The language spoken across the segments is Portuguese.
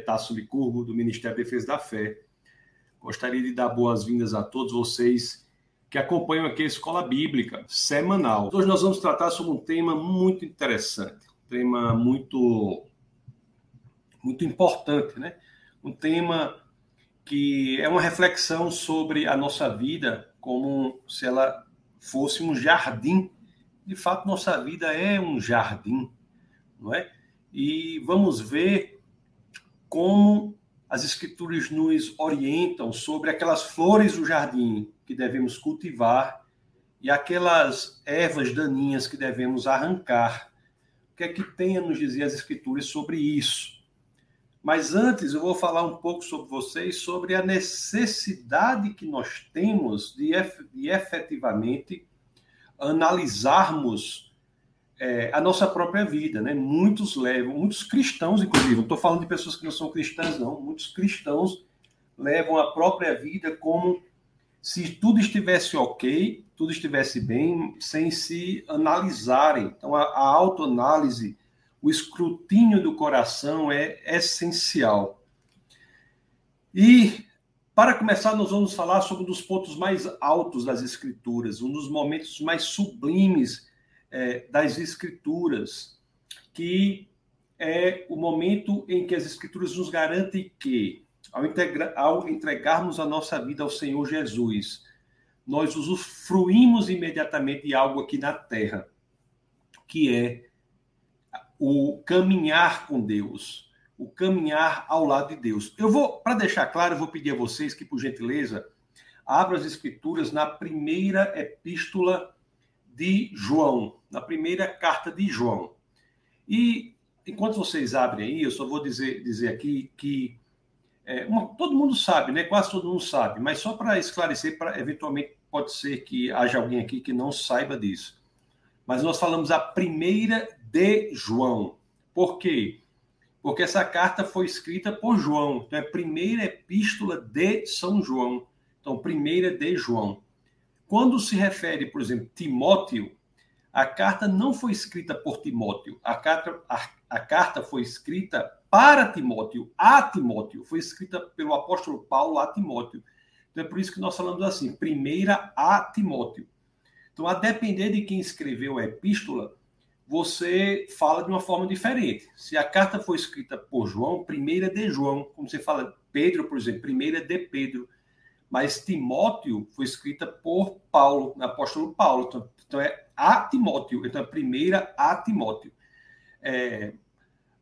Tasso Licurgo, do Ministério da Defesa da Fé. Gostaria de dar boas-vindas a todos vocês que acompanham aqui a Escola Bíblica semanal. Hoje nós vamos tratar sobre um tema muito interessante, um tema muito, muito importante, né? Um tema que é uma reflexão sobre a nossa vida como se ela fosse um jardim. De fato, nossa vida é um jardim, não é? E vamos ver como as escrituras nos orientam sobre aquelas flores do jardim que devemos cultivar e aquelas ervas daninhas que devemos arrancar. O que é que tem a nos dizer as escrituras sobre isso? Mas antes eu vou falar um pouco sobre vocês sobre a necessidade que nós temos de, de efetivamente analisarmos é, a nossa própria vida, né? Muitos levam, muitos cristãos, inclusive, não estou falando de pessoas que não são cristãs, não. Muitos cristãos levam a própria vida como se tudo estivesse ok, tudo estivesse bem, sem se analisarem. Então, a, a autoanálise, o escrutínio do coração é essencial. E para começar, nós vamos falar sobre um dos pontos mais altos das Escrituras, um dos momentos mais sublimes é, das Escrituras, que é o momento em que as Escrituras nos garantem que, ao, integra, ao entregarmos a nossa vida ao Senhor Jesus, nós usufruímos imediatamente de algo aqui na terra, que é o caminhar com Deus, o caminhar ao lado de Deus. Eu vou, para deixar claro, eu vou pedir a vocês que, por gentileza, abram as Escrituras na primeira epístola de João, na primeira carta de João. E enquanto vocês abrem aí, eu só vou dizer, dizer aqui que é, uma, todo mundo sabe, né? Quase todo mundo sabe, mas só para esclarecer, para eventualmente pode ser que haja alguém aqui que não saiba disso. Mas nós falamos a primeira de João. Por quê? Porque essa carta foi escrita por João. Então é a primeira epístola de São João. Então, primeira de João. Quando se refere, por exemplo, Timóteo, a carta não foi escrita por Timóteo. A carta, a, a carta foi escrita para Timóteo, a Timóteo. Foi escrita pelo apóstolo Paulo a Timóteo. Então é por isso que nós falamos assim, primeira a Timóteo. Então, a depender de quem escreveu a epístola, você fala de uma forma diferente. Se a carta foi escrita por João, primeira de João, como você fala Pedro, por exemplo, primeira de Pedro mas Timóteo foi escrita por Paulo, apóstolo Paulo. Então, então, é a Timóteo, então é a primeira a Timóteo. É,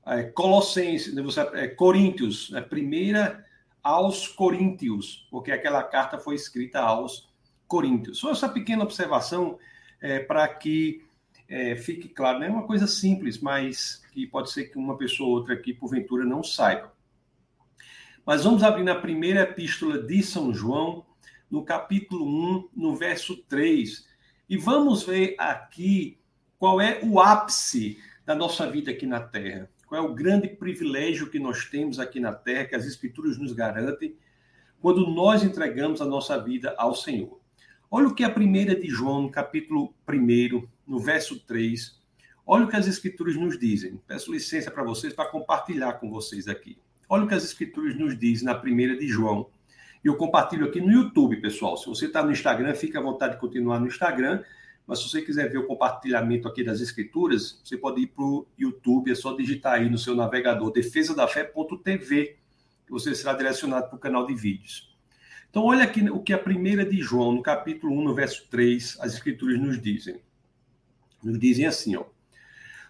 é, Colossenses, né, você, é, Coríntios, é primeira aos Coríntios, porque aquela carta foi escrita aos Coríntios. Só essa pequena observação é, para que é, fique claro, não é uma coisa simples, mas que pode ser que uma pessoa ou outra aqui, porventura, não saiba. Mas vamos abrir na primeira epístola de São João, no capítulo 1, no verso 3, e vamos ver aqui qual é o ápice da nossa vida aqui na Terra. Qual é o grande privilégio que nós temos aqui na Terra, que as Escrituras nos garantem, quando nós entregamos a nossa vida ao Senhor. Olha o que a primeira de João, no capítulo 1, no verso 3. Olha o que as Escrituras nos dizem. Peço licença para vocês para compartilhar com vocês aqui. Olha o que as escrituras nos diz na primeira de João. Eu compartilho aqui no YouTube, pessoal. Se você está no Instagram, fica à vontade de continuar no Instagram. Mas se você quiser ver o compartilhamento aqui das escrituras, você pode ir para o YouTube, é só digitar aí no seu navegador defesadafé.tv, que você será direcionado para o canal de vídeos. Então, olha aqui o que a primeira de João, no capítulo 1, no verso 3, as escrituras nos dizem. Nos dizem assim, ó.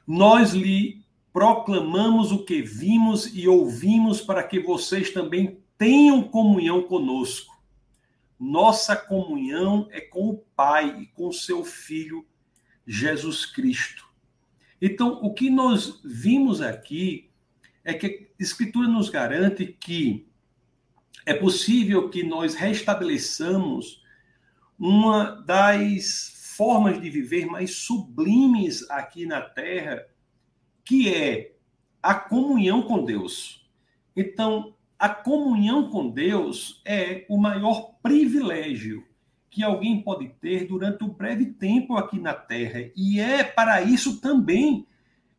Nós lhe proclamamos o que vimos e ouvimos para que vocês também tenham comunhão conosco. Nossa comunhão é com o Pai e com seu Filho Jesus Cristo. Então, o que nós vimos aqui é que a Escritura nos garante que é possível que nós restabeleçamos uma das formas de viver mais sublimes aqui na Terra, que é a comunhão com Deus. Então, a comunhão com Deus é o maior privilégio que alguém pode ter durante um breve tempo aqui na Terra. E é para isso também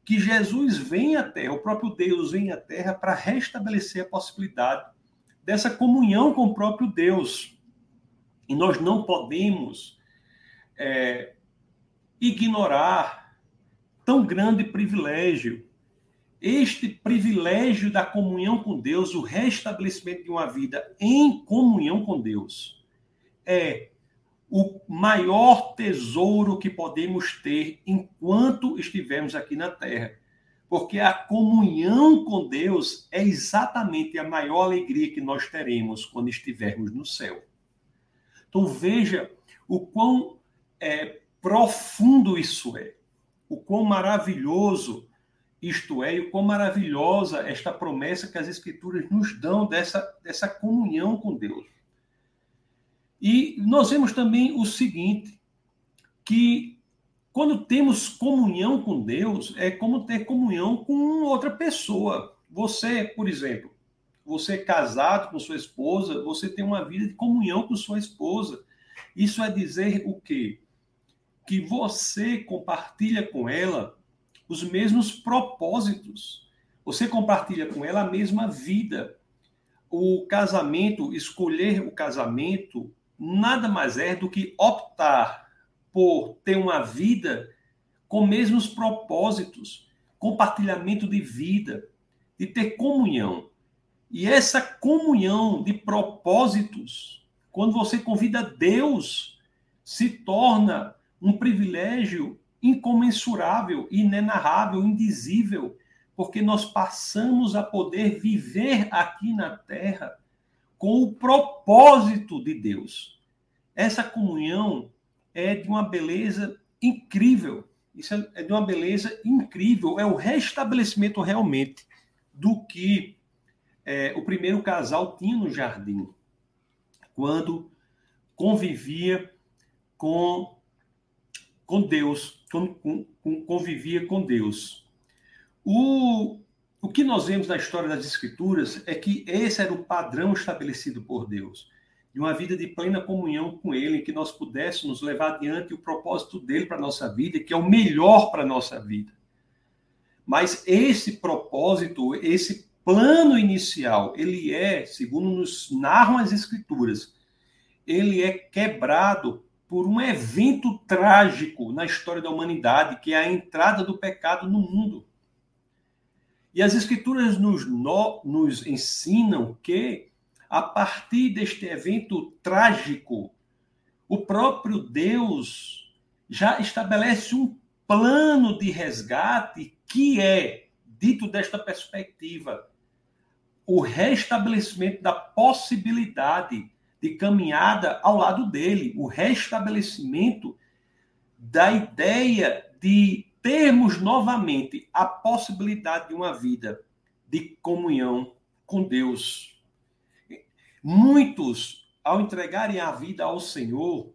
que Jesus vem à Terra, o próprio Deus vem à Terra para restabelecer a possibilidade dessa comunhão com o próprio Deus. E nós não podemos é, ignorar tão grande privilégio. Este privilégio da comunhão com Deus, o restabelecimento de uma vida em comunhão com Deus, é o maior tesouro que podemos ter enquanto estivermos aqui na terra. Porque a comunhão com Deus é exatamente a maior alegria que nós teremos quando estivermos no céu. Então veja o quão é, profundo isso é, o quão maravilhoso isto é, e o quão maravilhosa esta promessa que as Escrituras nos dão dessa, dessa comunhão com Deus. E nós vemos também o seguinte, que quando temos comunhão com Deus, é como ter comunhão com outra pessoa. Você, por exemplo, você é casado com sua esposa, você tem uma vida de comunhão com sua esposa. Isso é dizer o quê? Que você compartilha com ela os mesmos propósitos. Você compartilha com ela a mesma vida. O casamento, escolher o casamento, nada mais é do que optar por ter uma vida com mesmos propósitos, compartilhamento de vida, de ter comunhão. E essa comunhão de propósitos, quando você convida Deus, se torna um privilégio incomensurável, inenarrável, indizível, porque nós passamos a poder viver aqui na terra com o propósito de Deus. Essa comunhão é de uma beleza incrível. Isso é de uma beleza incrível. É o restabelecimento realmente do que é, o primeiro casal tinha no jardim, quando convivia com, com Deus, com, com, convivia com Deus. O, o que nós vemos na história das Escrituras é que esse era o padrão estabelecido por Deus, de uma vida de plena comunhão com Ele, em que nós pudéssemos levar adiante o propósito dele para a nossa vida, que é o melhor para a nossa vida. Mas esse propósito, esse plano inicial, ele é, segundo nos narram as Escrituras, ele é quebrado por um evento trágico na história da humanidade, que é a entrada do pecado no mundo. E as Escrituras nos, no, nos ensinam que, a partir deste evento trágico, o próprio Deus já estabelece um plano de resgate que é, dito desta perspectiva, o restabelecimento da possibilidade de caminhada ao lado dele, o restabelecimento da ideia de termos novamente a possibilidade de uma vida de comunhão com Deus. Muitos, ao entregarem a vida ao Senhor,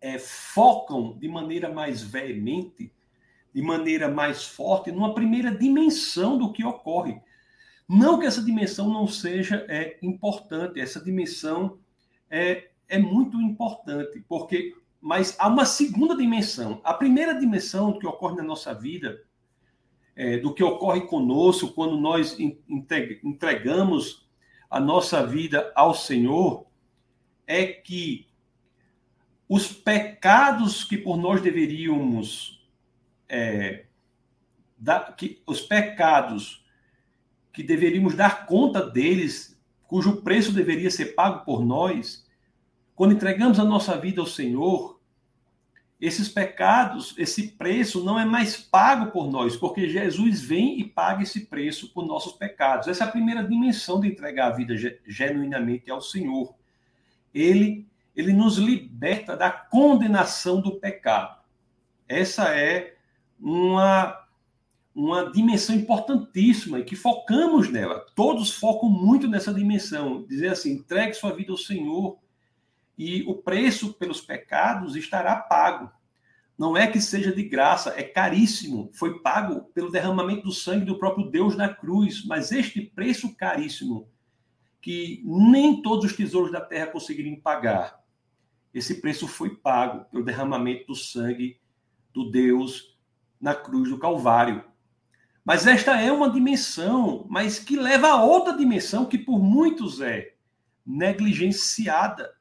é, focam de maneira mais veemente, de maneira mais forte, numa primeira dimensão do que ocorre. Não que essa dimensão não seja é, importante, essa dimensão é, é muito importante, porque mas há uma segunda dimensão. A primeira dimensão do que ocorre na nossa vida, é, do que ocorre conosco quando nós entregamos a nossa vida ao Senhor, é que os pecados que por nós deveríamos. É, da, que, os pecados que deveríamos dar conta deles, cujo preço deveria ser pago por nós, quando entregamos a nossa vida ao Senhor, esses pecados, esse preço não é mais pago por nós, porque Jesus vem e paga esse preço por nossos pecados. Essa é a primeira dimensão de entregar a vida genuinamente ao Senhor. Ele, ele nos liberta da condenação do pecado. Essa é uma, uma dimensão importantíssima e que focamos nela. Todos focam muito nessa dimensão. Dizer assim, entregue sua vida ao Senhor e o preço pelos pecados estará pago. Não é que seja de graça, é caríssimo. Foi pago pelo derramamento do sangue do próprio Deus na cruz. Mas este preço caríssimo, que nem todos os tesouros da terra conseguiriam pagar, esse preço foi pago pelo derramamento do sangue do Deus na cruz do Calvário. Mas esta é uma dimensão, mas que leva a outra dimensão que por muitos é negligenciada,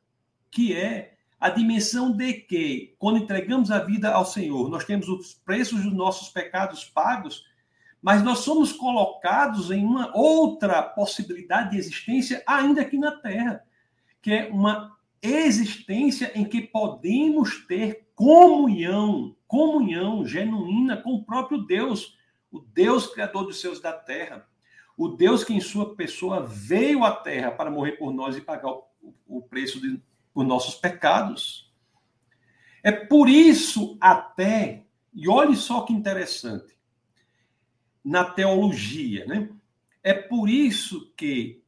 que é a dimensão de que, quando entregamos a vida ao Senhor, nós temos os preços dos nossos pecados pagos, mas nós somos colocados em uma outra possibilidade de existência ainda aqui na Terra, que é uma existência em que podemos ter comunhão, comunhão genuína com o próprio Deus, o Deus criador dos céus da terra, o Deus que em sua pessoa veio à terra para morrer por nós e pagar o, o preço de, por nossos pecados. É por isso até, e olhe só que interessante, na teologia, né? É por isso que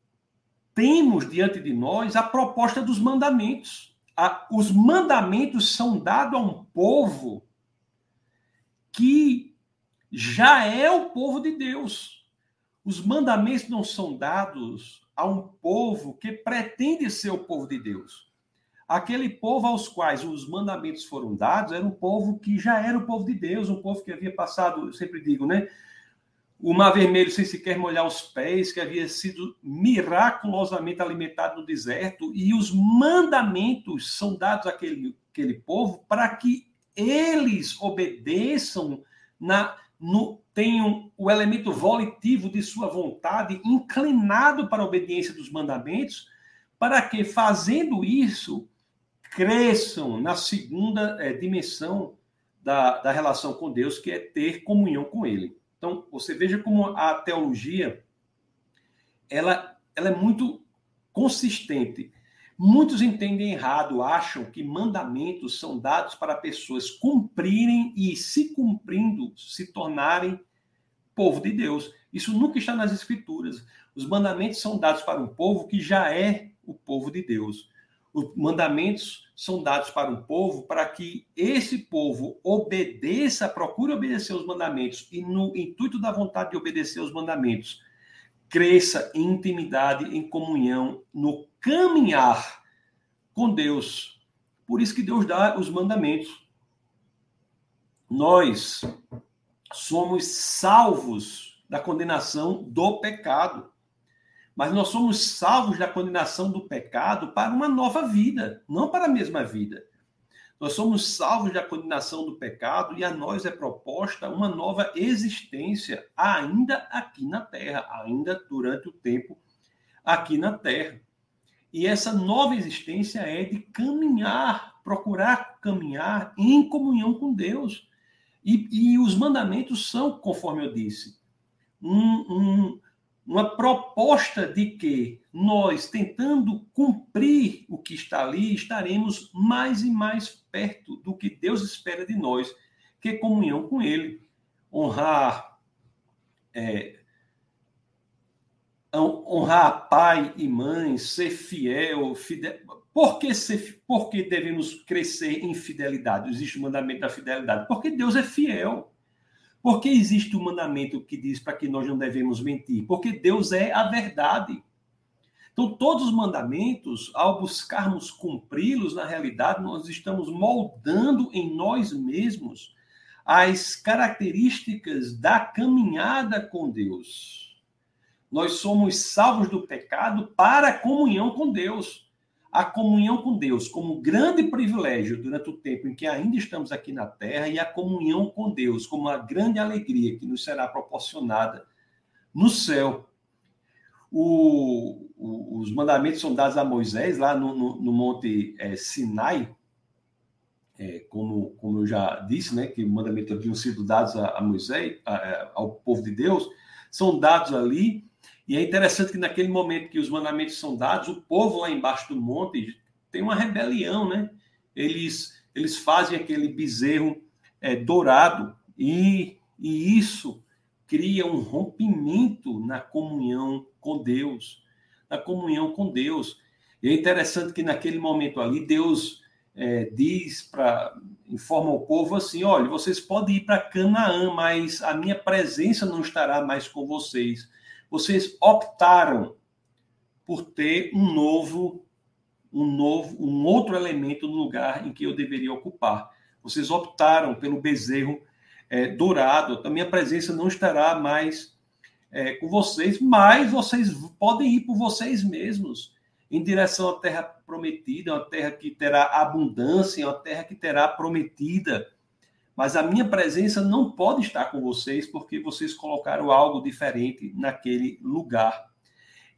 temos diante de nós a proposta dos mandamentos. A, os mandamentos são dados a um povo que já é o povo de Deus. Os mandamentos não são dados a um povo que pretende ser o povo de Deus. Aquele povo aos quais os mandamentos foram dados era um povo que já era o povo de Deus, um povo que havia passado, eu sempre digo, né? o mar vermelho sem sequer molhar os pés, que havia sido miraculosamente alimentado no deserto, e os mandamentos são dados àquele, àquele povo para que eles obedeçam, na, no, tenham o elemento volitivo de sua vontade inclinado para a obediência dos mandamentos, para que, fazendo isso, cresçam na segunda é, dimensão da, da relação com Deus, que é ter comunhão com Ele. Então, você veja como a teologia ela, ela é muito consistente. Muitos entendem errado, acham que mandamentos são dados para pessoas cumprirem e, se cumprindo, se tornarem povo de Deus. Isso nunca está nas Escrituras. Os mandamentos são dados para um povo que já é o povo de Deus. Os mandamentos são dados para um povo para que esse povo obedeça, procure obedecer os mandamentos e, no intuito da vontade de obedecer os mandamentos, cresça em intimidade, em comunhão, no caminhar com Deus. Por isso que Deus dá os mandamentos. Nós somos salvos da condenação do pecado mas nós somos salvos da condenação do pecado para uma nova vida, não para a mesma vida. Nós somos salvos da condenação do pecado e a nós é proposta uma nova existência, ainda aqui na terra, ainda durante o tempo aqui na terra. E essa nova existência é de caminhar, procurar caminhar em comunhão com Deus. E, e os mandamentos são, conforme eu disse, um, um, uma proposta de que nós, tentando cumprir o que está ali, estaremos mais e mais perto do que Deus espera de nós, que é comunhão com Ele. Honrar, é, honrar pai e mãe, ser fiel, fidel. Por que, ser, por que devemos crescer em fidelidade? Existe o mandamento da fidelidade. Porque Deus é fiel. Por que existe o mandamento que diz para que nós não devemos mentir? Porque Deus é a verdade. Então, todos os mandamentos, ao buscarmos cumpri-los, na realidade, nós estamos moldando em nós mesmos as características da caminhada com Deus. Nós somos salvos do pecado para a comunhão com Deus. A comunhão com Deus como grande privilégio durante o tempo em que ainda estamos aqui na Terra e a comunhão com Deus como uma grande alegria que nos será proporcionada no céu. O, o, os mandamentos são dados a Moisés lá no, no, no Monte é, Sinai, é, como, como eu já disse, né, que os mandamentos haviam sido dados a, a Moisés, a, a, ao povo de Deus, são dados ali e é interessante que naquele momento que os mandamentos são dados, o povo lá embaixo do monte tem uma rebelião, né? Eles, eles fazem aquele bezerro é, dourado e, e isso cria um rompimento na comunhão com Deus, na comunhão com Deus. E é interessante que naquele momento ali Deus é, diz para informa o povo assim: olha, vocês podem ir para Canaã, mas a minha presença não estará mais com vocês vocês optaram por ter um novo, um novo, um outro elemento no lugar em que eu deveria ocupar. Vocês optaram pelo bezerro é, dourado, a minha presença não estará mais é, com vocês, mas vocês podem ir por vocês mesmos em direção à terra prometida, uma terra que terá abundância, uma terra que terá prometida. Mas a minha presença não pode estar com vocês porque vocês colocaram algo diferente naquele lugar.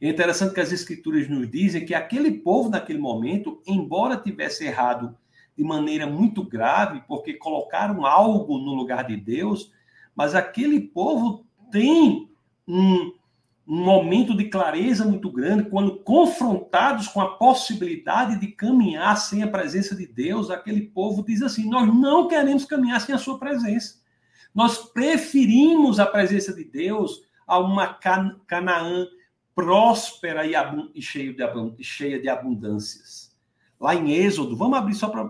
É interessante que as escrituras nos dizem que aquele povo naquele momento, embora tivesse errado de maneira muito grave, porque colocaram algo no lugar de Deus, mas aquele povo tem um, um momento de clareza muito grande quando confrontados com a possibilidade de caminhar sem a presença de Deus, aquele povo diz assim: Nós não queremos caminhar sem a sua presença. Nós preferimos a presença de Deus a uma Canaã próspera e, e cheia de abundâncias lá em Êxodo, vamos abrir só para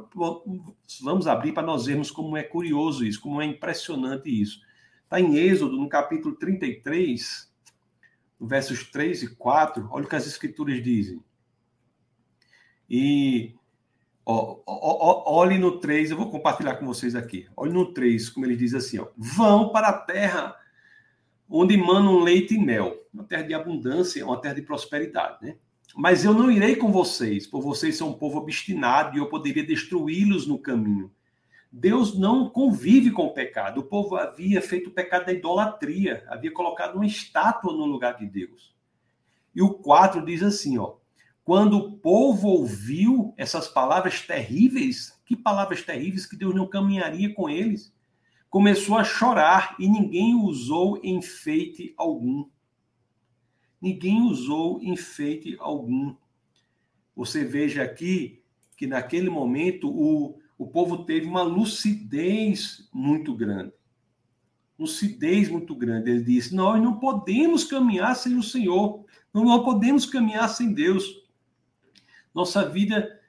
vamos abrir para nós vermos como é curioso isso, como é impressionante isso. Está em Êxodo, no capítulo 33, versos 3 e 4, olha o que as escrituras dizem. E ó, ó, olhe no 3, eu vou compartilhar com vocês aqui. Olhe no 3, como ele diz assim, ó, vão para a terra onde manam leite e mel, uma terra de abundância, uma terra de prosperidade, né? Mas eu não irei com vocês, por vocês são um povo obstinado e eu poderia destruí-los no caminho. Deus não convive com o pecado. O povo havia feito o pecado da idolatria, havia colocado uma estátua no lugar de Deus. E o 4 diz assim, ó: Quando o povo ouviu essas palavras terríveis, que palavras terríveis que Deus não caminharia com eles, começou a chorar e ninguém usou enfeite algum ninguém usou enfeite algum. Você veja aqui que naquele momento o, o povo teve uma lucidez muito grande. Lucidez muito grande. Ele disse: Nós não podemos caminhar sem o Senhor, não podemos caminhar sem Deus. Nossa vida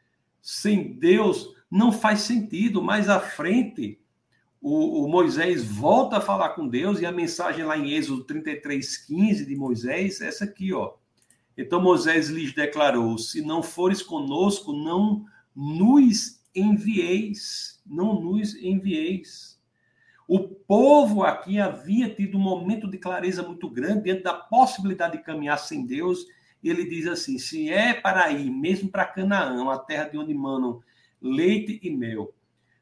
sem Deus não faz sentido. Mais à frente, o, o, Moisés volta a falar com Deus e a mensagem lá em Êxodo 33:15 de Moisés é essa aqui, ó. Então Moisés lhes declarou: Se não fores conosco, não nos envieis, não nos envieis. O povo aqui havia tido um momento de clareza muito grande diante da possibilidade de caminhar sem Deus. Ele diz assim: se é para ir, mesmo para Canaã, a terra de onde manam leite e mel,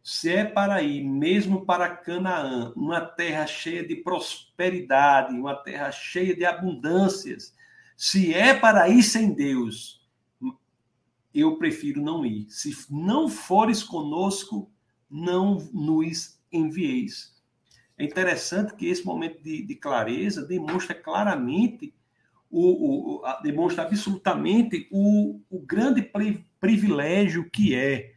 se é para ir mesmo para Canaã, uma terra cheia de prosperidade, uma terra cheia de abundâncias, se é para ir sem Deus, eu prefiro não ir. Se não fores conosco, não nos envieis. É interessante que esse momento de, de clareza demonstra claramente, o, o, demonstra absolutamente o, o grande privilégio que é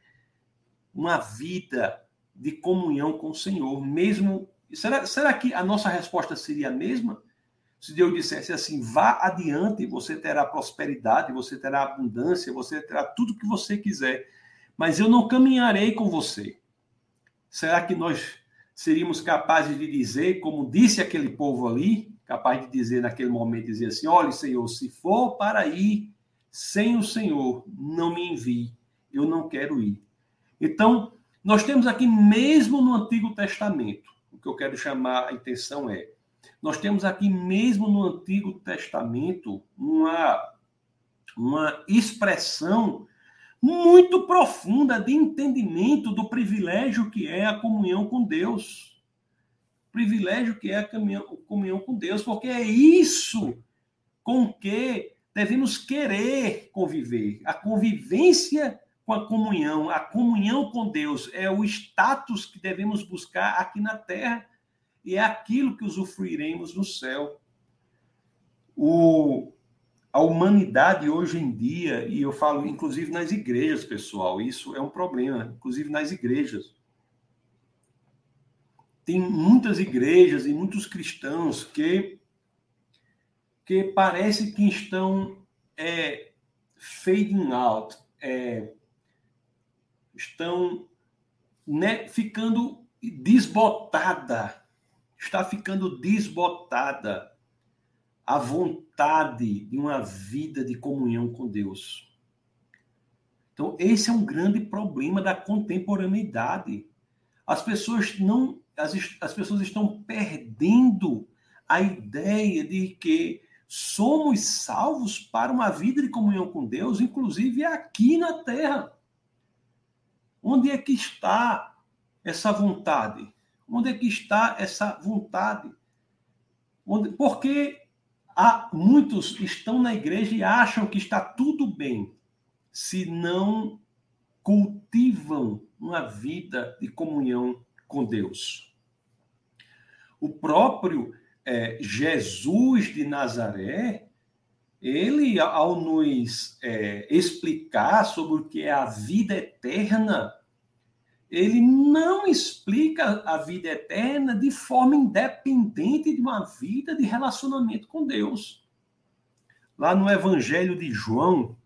uma vida de comunhão com o Senhor, mesmo. Será, será que a nossa resposta seria a mesma? Se Deus dissesse assim, vá adiante, você terá prosperidade, você terá abundância, você terá tudo que você quiser, mas eu não caminharei com você. Será que nós seríamos capazes de dizer, como disse aquele povo ali, capaz de dizer naquele momento, dizer assim, olha, Senhor, se for para ir sem o Senhor, não me envie, eu não quero ir. Então, nós temos aqui, mesmo no Antigo Testamento, o que eu quero chamar a atenção é, nós temos aqui, mesmo no Antigo Testamento, uma, uma expressão muito profunda de entendimento do privilégio que é a comunhão com Deus. Privilégio que é a comunhão com Deus, porque é isso com que devemos querer conviver. A convivência com a comunhão. A comunhão com Deus é o status que devemos buscar aqui na terra e é aquilo que usufruiremos no céu. O, a humanidade hoje em dia, e eu falo inclusive nas igrejas, pessoal, isso é um problema, inclusive nas igrejas. Tem muitas igrejas e muitos cristãos que, que parece que estão é, fading out, é, estão né, ficando desbotada, está ficando desbotada a vontade de uma vida de comunhão com Deus. Então, esse é um grande problema da contemporaneidade. As pessoas não as, as pessoas estão perdendo a ideia de que somos salvos para uma vida de comunhão com Deus, inclusive aqui na terra. Onde é que está essa vontade? Onde é que está essa vontade? Onde, porque há, muitos estão na igreja e acham que está tudo bem se não cultivam uma vida de comunhão com Deus. O próprio é, Jesus de Nazaré, ele, ao nos é, explicar sobre o que é a vida eterna, ele não explica a vida eterna de forma independente de uma vida de relacionamento com Deus. Lá no Evangelho de João,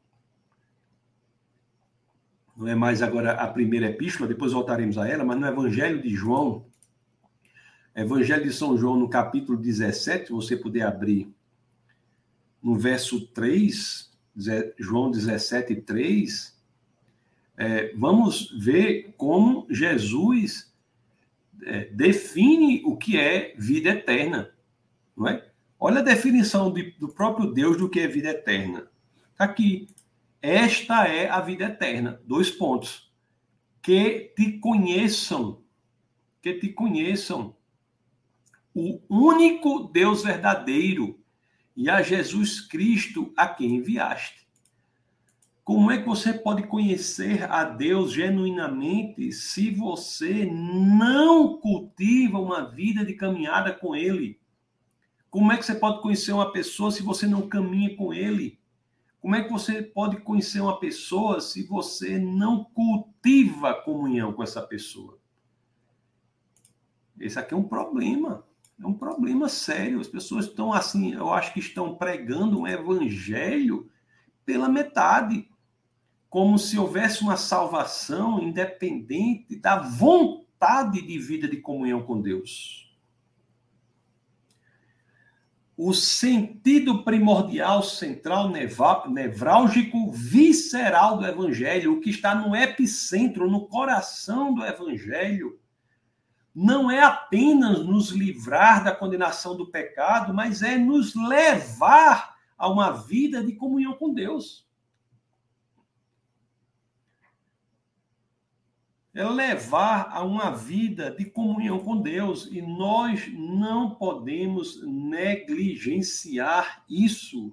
não é mais agora a primeira epístola, depois voltaremos a ela, mas no Evangelho de João, Evangelho de São João, no capítulo 17, se você puder abrir, no verso 3, João 17, 3, é, vamos ver como Jesus é, define o que é vida eterna, não é? Olha a definição de, do próprio Deus do que é vida eterna. Está aqui. Esta é a vida eterna. Dois pontos. Que te conheçam, que te conheçam o único Deus verdadeiro e a Jesus Cristo a quem enviaste. Como é que você pode conhecer a Deus genuinamente se você não cultiva uma vida de caminhada com Ele? Como é que você pode conhecer uma pessoa se você não caminha com Ele? Como é que você pode conhecer uma pessoa se você não cultiva comunhão com essa pessoa? Esse aqui é um problema. É um problema sério. As pessoas estão assim, eu acho que estão pregando um evangelho pela metade, como se houvesse uma salvação independente da vontade de vida de comunhão com Deus o sentido primordial, central, nevrálgico, visceral do Evangelho, o que está no epicentro, no coração do Evangelho, não é apenas nos livrar da condenação do pecado, mas é nos levar a uma vida de comunhão com Deus. É levar a uma vida de comunhão com Deus e nós não podemos negligenciar isso.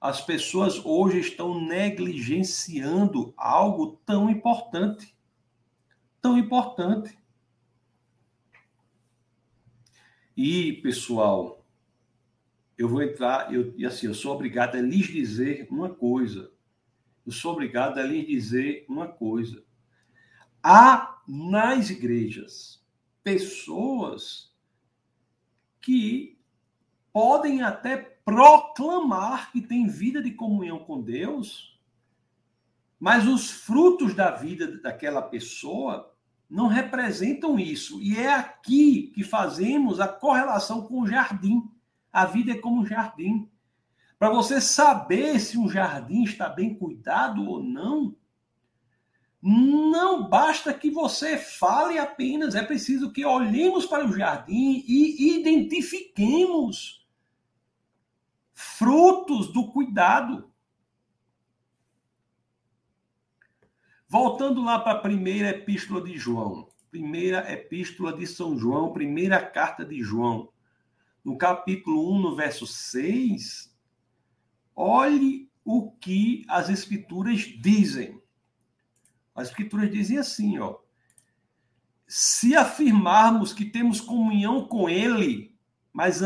As pessoas hoje estão negligenciando algo tão importante. Tão importante. E, pessoal, eu vou entrar, eu, e assim, eu sou obrigado a lhes dizer uma coisa. Eu sou obrigado a lhes dizer uma coisa há nas igrejas pessoas que podem até proclamar que têm vida de comunhão com Deus, mas os frutos da vida daquela pessoa não representam isso. E é aqui que fazemos a correlação com o jardim. A vida é como um jardim. Para você saber se um jardim está bem cuidado ou não, não basta que você fale apenas, é preciso que olhemos para o jardim e identifiquemos frutos do cuidado. Voltando lá para a primeira epístola de João, primeira epístola de São João, primeira carta de João, no capítulo 1, no verso 6, olhe o que as escrituras dizem. As escrituras dizem assim, ó: Se afirmarmos que temos comunhão com ele, mas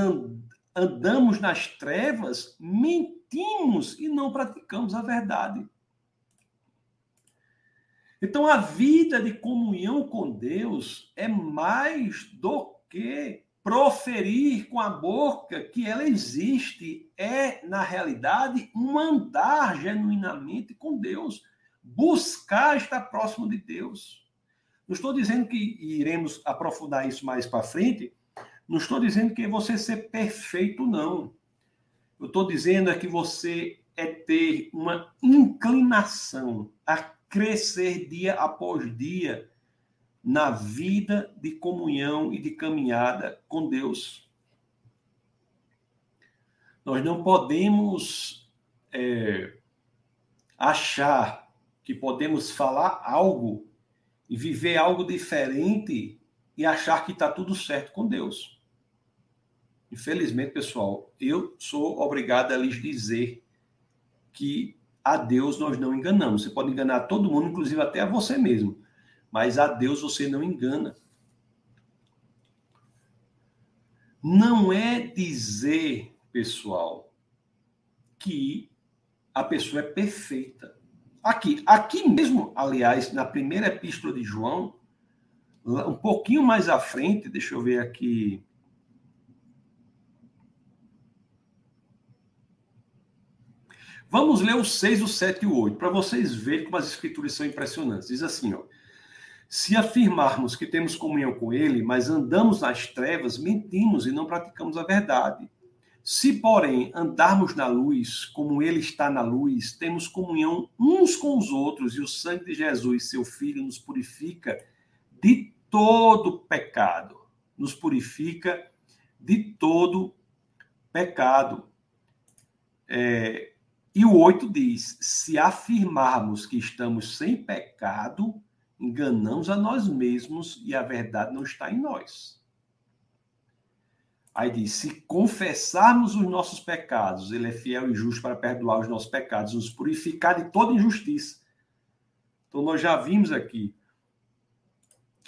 andamos nas trevas, mentimos e não praticamos a verdade. Então a vida de comunhão com Deus é mais do que proferir com a boca que ela existe, é na realidade um andar genuinamente com Deus buscar estar próximo de Deus. Não estou dizendo que iremos aprofundar isso mais para frente, não estou dizendo que você ser perfeito, não. Eu estou dizendo é que você é ter uma inclinação a crescer dia após dia na vida de comunhão e de caminhada com Deus. Nós não podemos é, achar que podemos falar algo e viver algo diferente e achar que está tudo certo com Deus. Infelizmente, pessoal, eu sou obrigado a lhes dizer que a Deus nós não enganamos. Você pode enganar todo mundo, inclusive até a você mesmo. Mas a Deus você não engana. Não é dizer, pessoal, que a pessoa é perfeita. Aqui, aqui mesmo, aliás, na primeira epístola de João, um pouquinho mais à frente, deixa eu ver aqui. Vamos ler o 6, o 7 e o 8, para vocês verem como as escrituras são impressionantes. Diz assim, ó. Se afirmarmos que temos comunhão com ele, mas andamos nas trevas, mentimos e não praticamos a verdade. Se, porém, andarmos na luz, como ele está na luz, temos comunhão uns com os outros, e o sangue de Jesus, seu Filho, nos purifica de todo pecado. Nos purifica de todo pecado. É, e o 8 diz: se afirmarmos que estamos sem pecado, enganamos a nós mesmos e a verdade não está em nós. Aí diz: se confessarmos os nossos pecados, ele é fiel e justo para perdoar os nossos pecados, nos purificar de toda injustiça. Então, nós já vimos aqui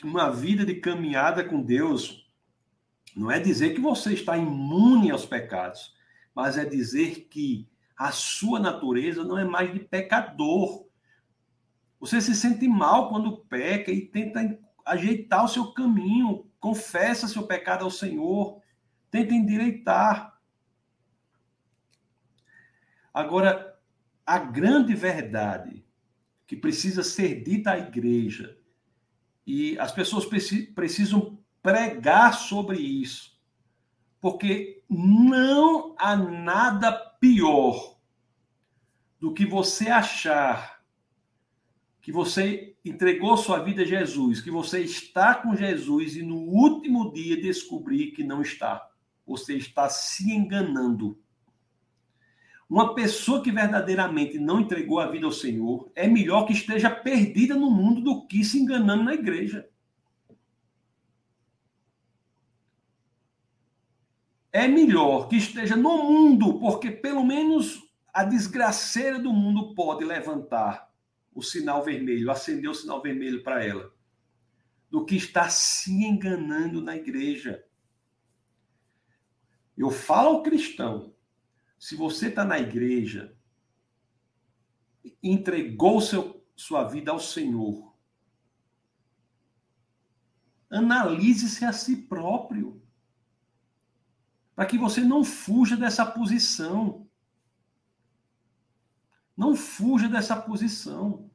uma vida de caminhada com Deus não é dizer que você está imune aos pecados, mas é dizer que a sua natureza não é mais de pecador. Você se sente mal quando peca e tenta ajeitar o seu caminho, confessa seu pecado ao Senhor, tenta endireitar. Agora, a grande verdade que precisa ser dita à igreja, e as pessoas precisam pregar sobre isso, porque não há nada pior do que você achar que você entregou sua vida a Jesus, que você está com Jesus e no último dia descobrir que não está. Você está se enganando. Uma pessoa que verdadeiramente não entregou a vida ao Senhor é melhor que esteja perdida no mundo do que se enganando na igreja. É melhor que esteja no mundo, porque pelo menos a desgraceira do mundo pode levantar o sinal vermelho, acender o sinal vermelho para ela, do que estar se enganando na igreja. Eu falo ao cristão, se você está na igreja, entregou seu, sua vida ao Senhor, analise-se a si próprio, para que você não fuja dessa posição. Não fuja dessa posição.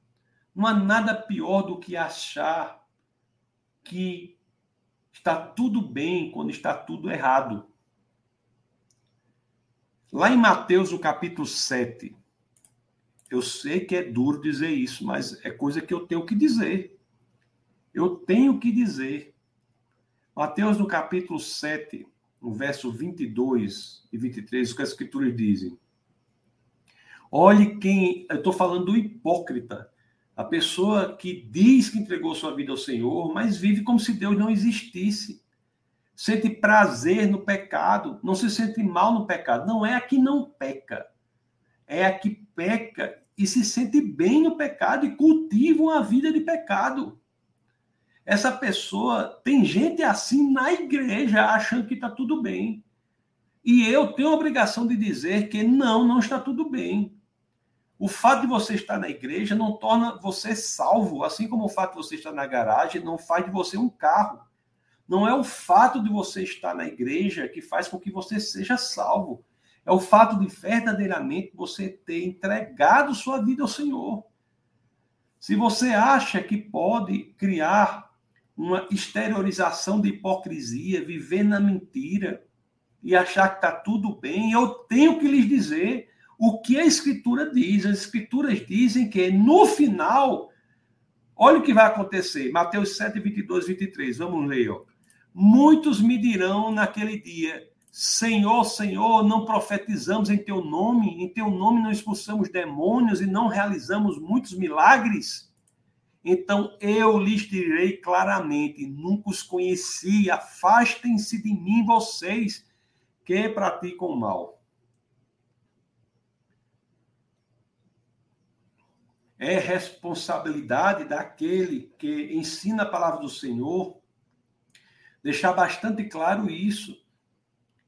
Não há nada pior do que achar que está tudo bem quando está tudo errado. Lá em Mateus, no capítulo 7, eu sei que é duro dizer isso, mas é coisa que eu tenho que dizer. Eu tenho que dizer. Mateus, no capítulo 7, no verso 22 e 23, o que as escrituras dizem. Olhe quem. Eu estou falando do hipócrita. A pessoa que diz que entregou sua vida ao Senhor, mas vive como se Deus não existisse. Sente prazer no pecado, não se sente mal no pecado. Não é a que não peca, é a que peca e se sente bem no pecado e cultiva uma vida de pecado. Essa pessoa, tem gente assim na igreja achando que está tudo bem. E eu tenho a obrigação de dizer que não, não está tudo bem. O fato de você estar na igreja não torna você salvo, assim como o fato de você estar na garagem não faz de você um carro. Não é o fato de você estar na igreja que faz com que você seja salvo. É o fato de verdadeiramente você ter entregado sua vida ao Senhor. Se você acha que pode criar uma exteriorização de hipocrisia, viver na mentira e achar que está tudo bem, eu tenho que lhes dizer o que a Escritura diz. As Escrituras dizem que no final, Olha o que vai acontecer. Mateus 7, 22, 23. Vamos ler. Ó. Muitos me dirão naquele dia: Senhor, Senhor, não profetizamos em teu nome, em teu nome não expulsamos demônios e não realizamos muitos milagres? Então eu lhes direi claramente: nunca os conheci, afastem-se de mim, vocês que praticam o mal. É responsabilidade daquele que ensina a palavra do Senhor deixar bastante claro isso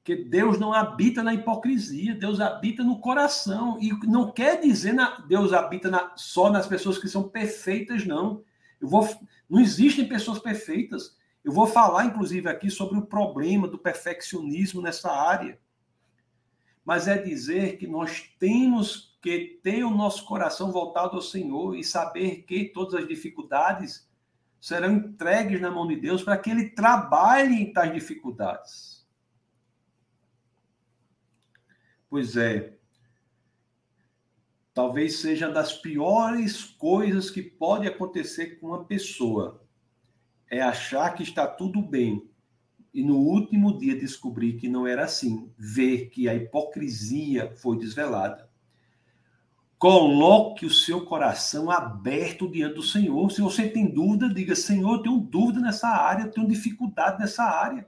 que Deus não habita na hipocrisia, Deus habita no coração. E não quer dizer na, Deus habita na, só nas pessoas que são perfeitas, não. Eu vou, não existem pessoas perfeitas. Eu vou falar, inclusive, aqui sobre o problema do perfeccionismo nessa área. Mas é dizer que nós temos que ter o nosso coração voltado ao Senhor e saber que todas as dificuldades serão entregues na mão de Deus para que Ele trabalhe em tais dificuldades. Pois é. Talvez seja das piores coisas que pode acontecer com uma pessoa. É achar que está tudo bem e no último dia descobrir que não era assim, ver que a hipocrisia foi desvelada. Coloque o seu coração aberto diante do Senhor. Se você tem dúvida, diga: Senhor, eu tenho dúvida nessa área, eu tenho dificuldade nessa área.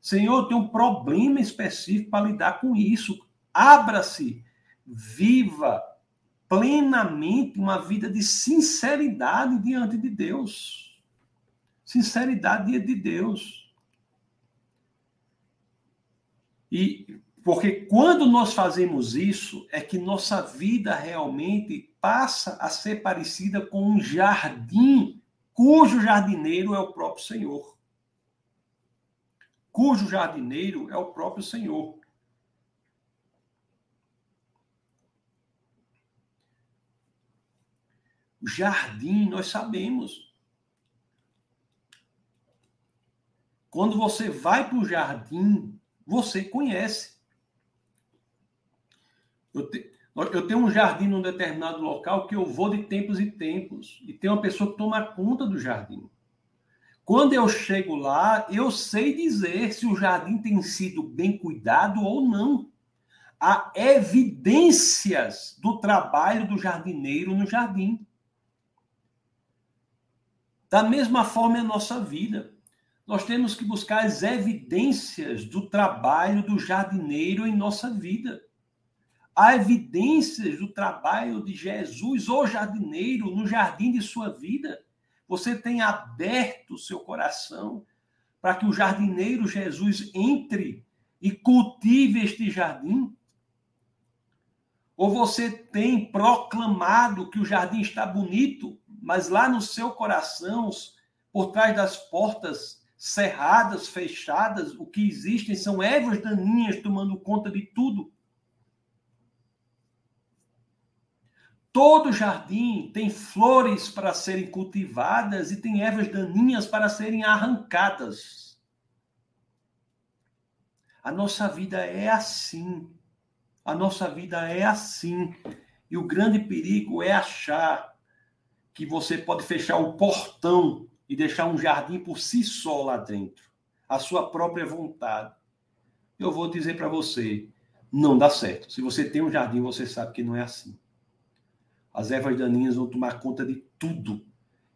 Senhor, eu tenho um problema específico para lidar com isso. Abra-se, viva plenamente uma vida de sinceridade diante de Deus. Sinceridade diante de Deus. E porque quando nós fazemos isso, é que nossa vida realmente passa a ser parecida com um jardim cujo jardineiro é o próprio Senhor. Cujo jardineiro é o próprio Senhor. O jardim, nós sabemos. Quando você vai para o jardim, você conhece. Eu, te, eu tenho um jardim num determinado local que eu vou de tempos e tempos. E tem uma pessoa que toma conta do jardim. Quando eu chego lá, eu sei dizer se o jardim tem sido bem cuidado ou não. Há evidências do trabalho do jardineiro no jardim. Da mesma forma é a nossa vida. Nós temos que buscar as evidências do trabalho do jardineiro em nossa vida. Há evidências do trabalho de Jesus, o jardineiro, no jardim de sua vida. Você tem aberto o seu coração para que o jardineiro Jesus entre e cultive este jardim? Ou você tem proclamado que o jardim está bonito mas lá no seu coração, por trás das portas cerradas, fechadas, o que existem são ervas daninhas tomando conta de tudo. Todo jardim tem flores para serem cultivadas e tem ervas daninhas para serem arrancadas. A nossa vida é assim. A nossa vida é assim. E o grande perigo é achar que você pode fechar o portão e deixar um jardim por si só lá dentro, a sua própria vontade. Eu vou dizer para você, não dá certo. Se você tem um jardim, você sabe que não é assim. As ervas daninhas vão tomar conta de tudo.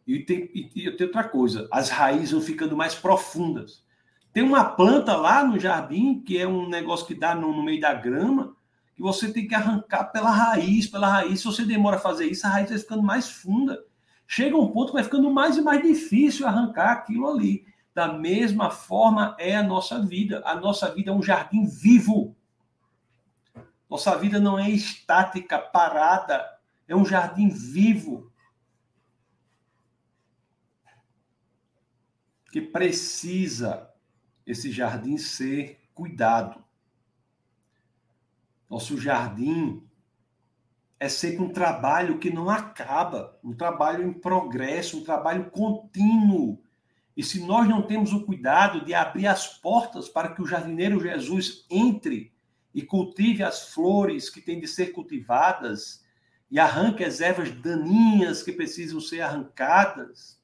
E tem, e, tem outra coisa, as raízes vão ficando mais profundas. Tem uma planta lá no jardim, que é um negócio que dá no, no meio da grama, que você tem que arrancar pela raiz, pela raiz. Se você demora a fazer isso, a raiz vai ficando mais funda chega um ponto que vai ficando mais e mais difícil arrancar aquilo ali. Da mesma forma é a nossa vida. A nossa vida é um jardim vivo. Nossa vida não é estática, parada. É um jardim vivo. Que precisa esse jardim ser cuidado. Nosso jardim é sempre um trabalho que não acaba, um trabalho em progresso, um trabalho contínuo. E se nós não temos o cuidado de abrir as portas para que o jardineiro Jesus entre e cultive as flores que têm de ser cultivadas e arranque as ervas daninhas que precisam ser arrancadas.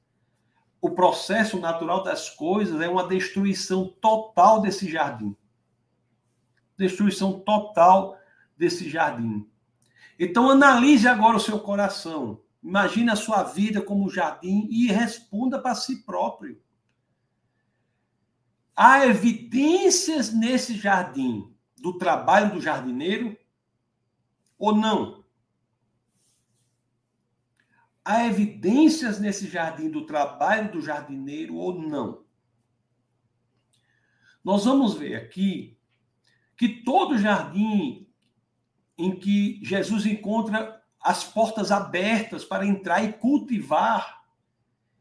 O processo natural das coisas é uma destruição total desse jardim. Destruição total desse jardim. Então analise agora o seu coração. Imagine a sua vida como um jardim e responda para si próprio. Há evidências nesse jardim do trabalho do jardineiro ou não? Há evidências nesse jardim do trabalho do jardineiro ou não? Nós vamos ver aqui que todo jardim em que Jesus encontra as portas abertas para entrar e cultivar,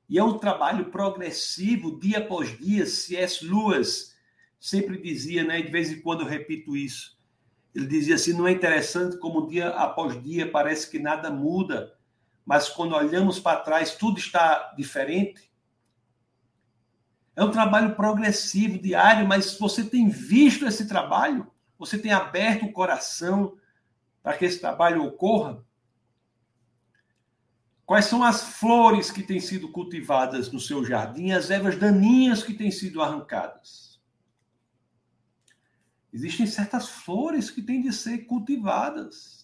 e é um trabalho progressivo, dia após dia, C.S. Lewis sempre dizia, né, de vez em quando eu repito isso, ele dizia assim, não é interessante como dia após dia parece que nada muda, mas quando olhamos para trás tudo está diferente? É um trabalho progressivo, diário, mas você tem visto esse trabalho? Você tem aberto o coração para que esse trabalho ocorra? Quais são as flores que têm sido cultivadas no seu jardim, as ervas daninhas que têm sido arrancadas? Existem certas flores que têm de ser cultivadas.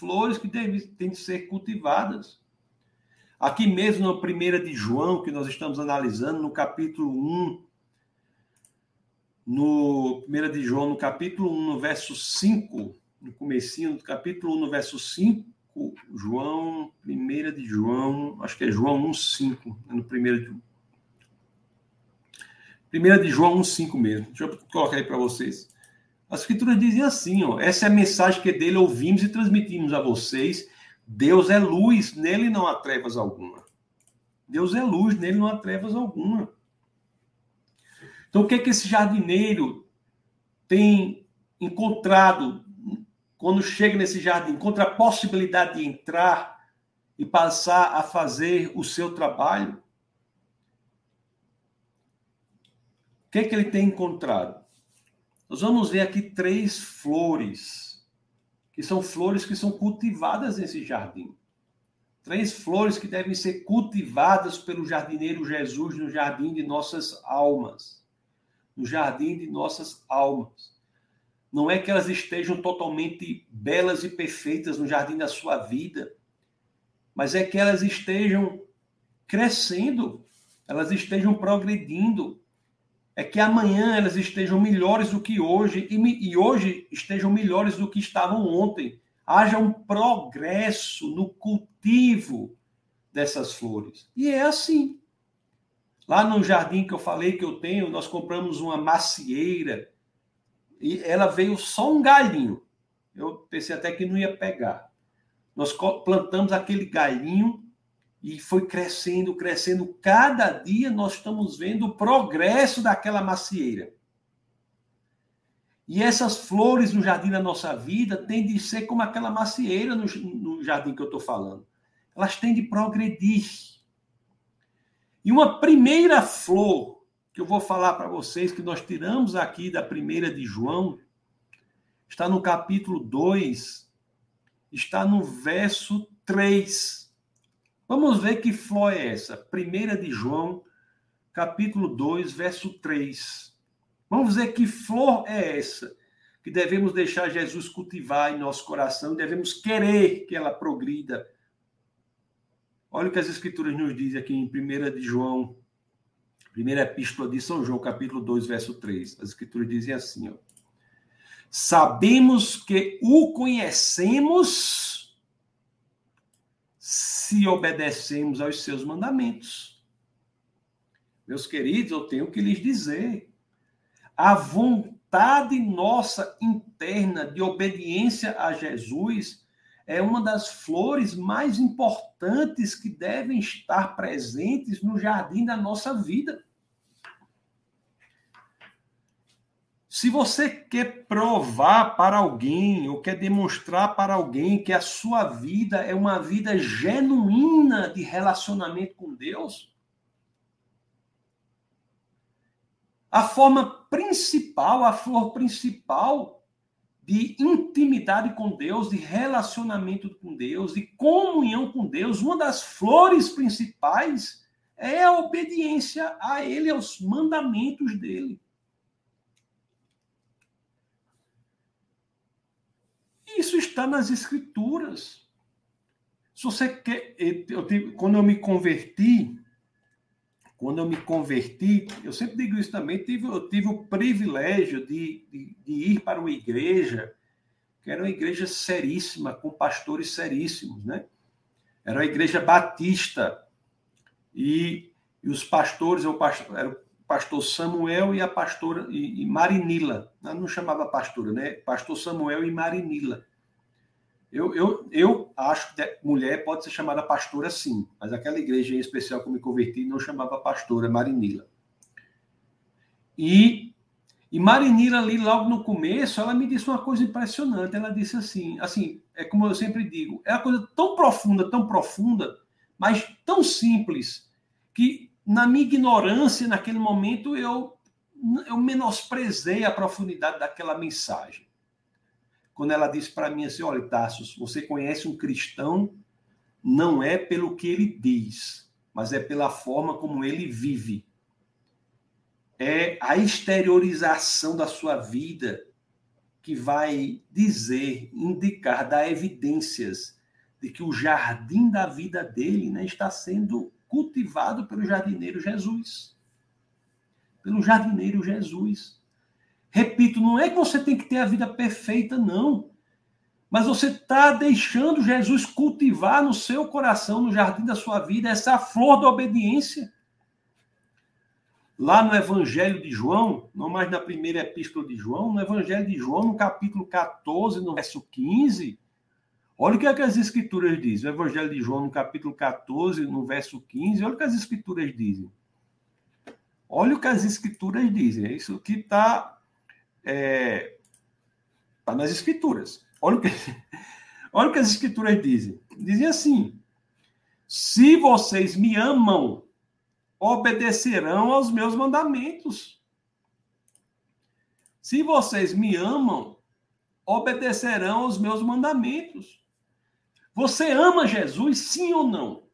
Flores que têm, têm de ser cultivadas. Aqui mesmo na primeira de João, que nós estamos analisando, no capítulo 1, no primeira de João, no capítulo 1, no verso 5, no comecinho do capítulo 1, no verso 5, João, primeira de João, acho que é João 1, 5, é no primeiro de Primeira de João 1,5 mesmo. Deixa eu colocar aí para vocês. As escrituras dizem assim, ó, essa é a mensagem que dele ouvimos e transmitimos a vocês. Deus é luz, nele não há trevas alguma. Deus é luz, nele não há trevas alguma. Então, o que é que esse jardineiro tem encontrado quando chega nesse jardim? Encontra a possibilidade de entrar e passar a fazer o seu trabalho? O que, é que ele tem encontrado? Nós vamos ver aqui três flores, que são flores que são cultivadas nesse jardim. Três flores que devem ser cultivadas pelo jardineiro Jesus no jardim de nossas almas. No jardim de nossas almas. Não é que elas estejam totalmente belas e perfeitas no jardim da sua vida, mas é que elas estejam crescendo, elas estejam progredindo, é que amanhã elas estejam melhores do que hoje e, e hoje estejam melhores do que estavam ontem. Haja um progresso no cultivo dessas flores. E é assim. Lá no jardim que eu falei que eu tenho, nós compramos uma macieira e ela veio só um galhinho. Eu pensei até que não ia pegar. Nós plantamos aquele galhinho e foi crescendo, crescendo. Cada dia nós estamos vendo o progresso daquela macieira. E essas flores no jardim da nossa vida têm de ser como aquela macieira no, no jardim que eu estou falando. Elas têm de progredir. E uma primeira flor que eu vou falar para vocês, que nós tiramos aqui da primeira de João, está no capítulo 2, está no verso 3. Vamos ver que flor é essa. Primeira de João, capítulo 2, verso 3. Vamos ver que flor é essa que devemos deixar Jesus cultivar em nosso coração, devemos querer que ela progrida. Olha o que as escrituras nos dizem aqui em 1 de João, primeira epístola de São João, capítulo 2, verso 3. As escrituras dizem assim, ó. Sabemos que o conhecemos se obedecemos aos seus mandamentos. Meus queridos, eu tenho que lhes dizer: a vontade nossa interna de obediência a Jesus é uma das flores mais importantes que devem estar presentes no jardim da nossa vida. Se você quer provar para alguém ou quer demonstrar para alguém que a sua vida é uma vida genuína de relacionamento com Deus, a forma principal, a flor principal de intimidade com Deus, de relacionamento com Deus, de comunhão com Deus, uma das flores principais é a obediência a Ele, aos mandamentos dele. Isso está nas Escrituras. Se você quer, eu quando eu me converti, quando eu me converti, eu sempre digo isso também, tive, eu tive o privilégio de, de, de, ir para uma igreja, que era uma igreja seríssima, com pastores seríssimos, né? Era uma igreja batista, e, e os pastores, o pastor, pastor Samuel e a pastora e, e Marinila, não chamava pastora, né? Pastor Samuel e Marinila. Eu, eu, eu acho que mulher pode ser chamada pastora sim, mas aquela igreja em especial que eu me converti não chamava pastora, Marinila. E, e Marinila ali, logo no começo, ela me disse uma coisa impressionante. Ela disse assim, assim, é como eu sempre digo, é uma coisa tão profunda, tão profunda, mas tão simples, que na minha ignorância, naquele momento, eu, eu menosprezei a profundidade daquela mensagem quando ela disse para mim assim: olha, Tassos, você conhece um cristão, não é pelo que ele diz, mas é pela forma como ele vive. É a exteriorização da sua vida que vai dizer, indicar, dar evidências de que o jardim da vida dele né, está sendo cultivado pelo jardineiro Jesus. Pelo jardineiro Jesus. Repito, não é que você tem que ter a vida perfeita, não. Mas você está deixando Jesus cultivar no seu coração, no jardim da sua vida, essa flor da obediência. Lá no Evangelho de João, não mais na primeira epístola de João, no Evangelho de João, no capítulo 14, no verso 15, olha o que, é que as Escrituras dizem. O Evangelho de João, no capítulo 14, no verso 15, olha o que as Escrituras dizem. Olha o que as Escrituras dizem. É isso que está é, tá nas escrituras. Olha o que, olha o que as escrituras dizem. Dizem assim: se vocês me amam, obedecerão aos meus mandamentos. Se vocês me amam, obedecerão aos meus mandamentos. Você ama Jesus, sim ou não?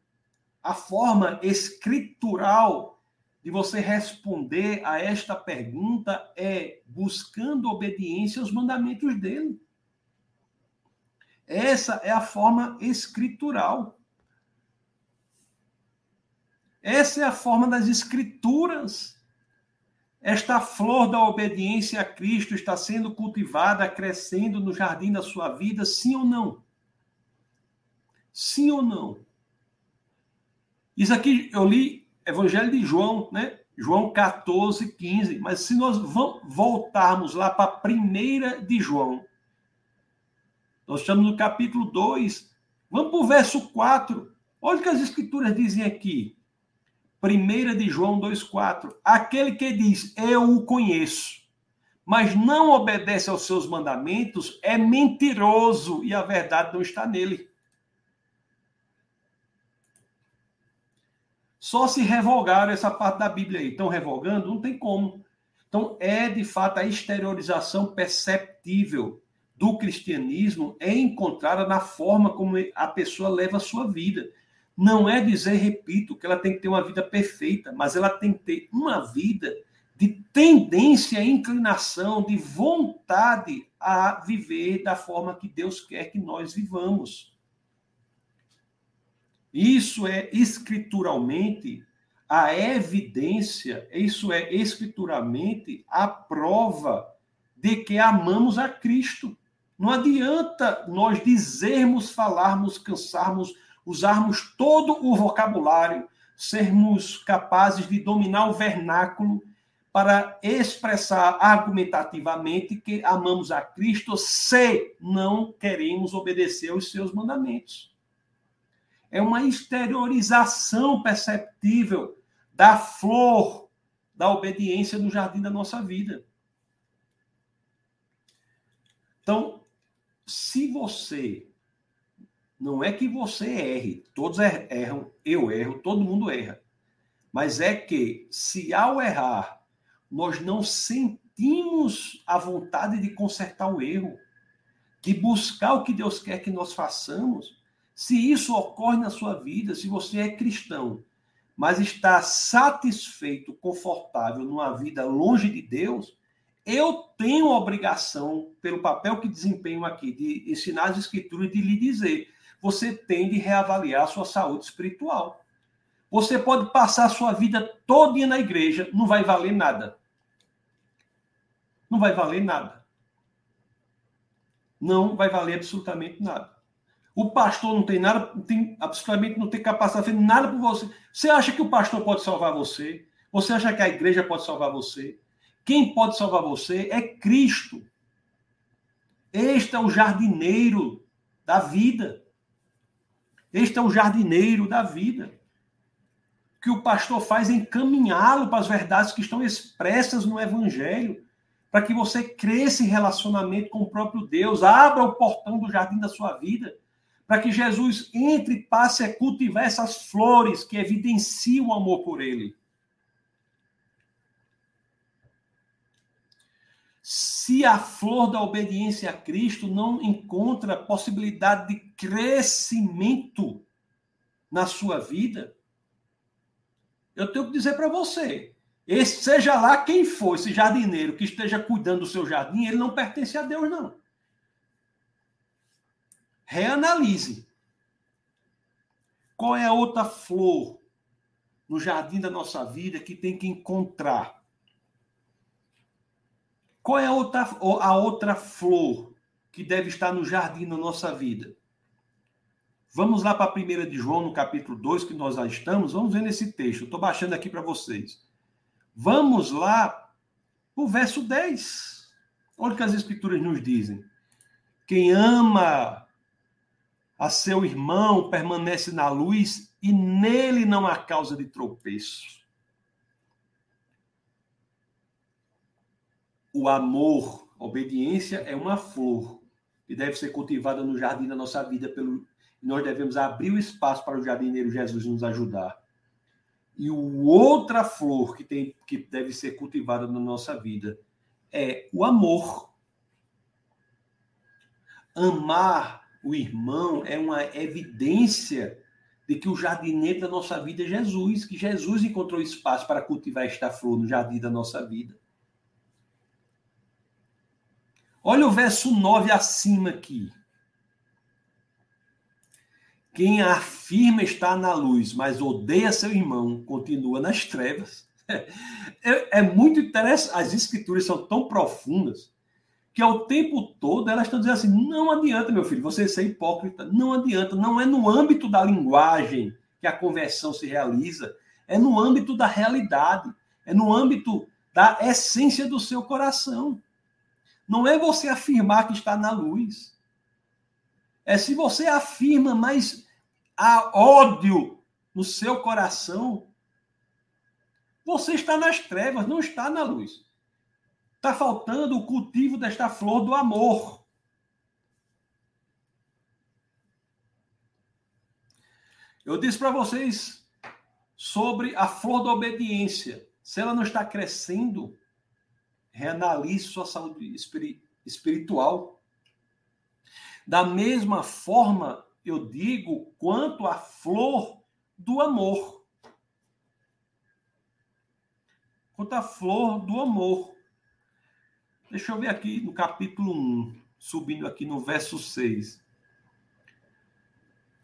A forma escritural de você responder a esta pergunta é buscando obediência aos mandamentos dele. Essa é a forma escritural. Essa é a forma das escrituras. Esta flor da obediência a Cristo está sendo cultivada, crescendo no jardim da sua vida, sim ou não? Sim ou não? Isso aqui eu li Evangelho de João, né? João 14, 15. Mas se nós voltarmos lá para a primeira de João, nós estamos no capítulo 2. Vamos para o verso 4. Olha o que as escrituras dizem aqui. Primeira de João 2,4. Aquele que diz, eu o conheço, mas não obedece aos seus mandamentos, é mentiroso e a verdade não está nele. Só se revogaram essa parte da Bíblia aí. Estão revogando? Não tem como. Então, é de fato a exteriorização perceptível do cristianismo é encontrada na forma como a pessoa leva a sua vida. Não é dizer, repito, que ela tem que ter uma vida perfeita, mas ela tem que ter uma vida de tendência, inclinação, de vontade a viver da forma que Deus quer que nós vivamos. Isso é escrituralmente a evidência, isso é escrituralmente a prova de que amamos a Cristo. Não adianta nós dizermos, falarmos, cansarmos, usarmos todo o vocabulário, sermos capazes de dominar o vernáculo para expressar argumentativamente que amamos a Cristo se não queremos obedecer aos seus mandamentos é uma exteriorização perceptível da flor da obediência no jardim da nossa vida. Então, se você não é que você erre, todos er-, erram, eu erro, todo mundo erra. Mas é que se ao errar nós não sentimos a vontade de consertar o erro, de buscar o que Deus quer que nós façamos, se isso ocorre na sua vida, se você é cristão, mas está satisfeito, confortável numa vida longe de Deus, eu tenho a obrigação, pelo papel que desempenho aqui, de ensinar as escrituras e de lhe dizer: você tem de reavaliar a sua saúde espiritual. Você pode passar a sua vida toda na igreja, não vai valer nada. Não vai valer nada. Não vai valer absolutamente nada. O pastor não tem nada, tem, absolutamente não tem capacidade de fazer nada por você. Você acha que o pastor pode salvar você? Você acha que a igreja pode salvar você? Quem pode salvar você é Cristo. Este é o jardineiro da vida. Este é o jardineiro da vida. Que o pastor faz é encaminhá-lo para as verdades que estão expressas no Evangelho, para que você cresça em relacionamento com o próprio Deus, abra o portão do jardim da sua vida, para que Jesus entre e passe a cultivar essas flores que evidenciam o amor por Ele. Se a flor da obediência a Cristo não encontra possibilidade de crescimento na sua vida, eu tenho que dizer para você, esse, seja lá quem for, esse jardineiro que esteja cuidando do seu jardim, ele não pertence a Deus, não. Reanalise. Qual é a outra flor no jardim da nossa vida que tem que encontrar? Qual é a outra, a outra flor que deve estar no jardim da nossa vida? Vamos lá para a primeira de João, no capítulo 2, que nós já estamos. Vamos ver nesse texto. Estou baixando aqui para vocês. Vamos lá para o verso 10. Olha o que as escrituras nos dizem. Quem ama a seu irmão permanece na luz e nele não há causa de tropeço. O amor, a obediência é uma flor que deve ser cultivada no jardim da nossa vida. Pelo, nós devemos abrir o espaço para o jardineiro Jesus nos ajudar. E outra flor que, tem, que deve ser cultivada na nossa vida é o amor. Amar o irmão é uma evidência de que o jardineiro da nossa vida é Jesus, que Jesus encontrou espaço para cultivar esta flor no jardim da nossa vida. Olha o verso 9 acima aqui. Quem afirma estar na luz, mas odeia seu irmão, continua nas trevas. É, é muito interessante. As escrituras são tão profundas que ao tempo todo elas estão dizendo assim: não adianta, meu filho, você ser hipócrita, não adianta, não é no âmbito da linguagem que a conversão se realiza, é no âmbito da realidade, é no âmbito da essência do seu coração. Não é você afirmar que está na luz. É se você afirma, mas há ódio no seu coração, você está nas trevas, não está na luz. Está faltando o cultivo desta flor do amor. Eu disse para vocês sobre a flor da obediência. Se ela não está crescendo, reanalise sua saúde espiritual. Da mesma forma, eu digo quanto a flor do amor. Quanto a flor do amor. Deixa eu ver aqui no capítulo 1, subindo aqui no verso 6.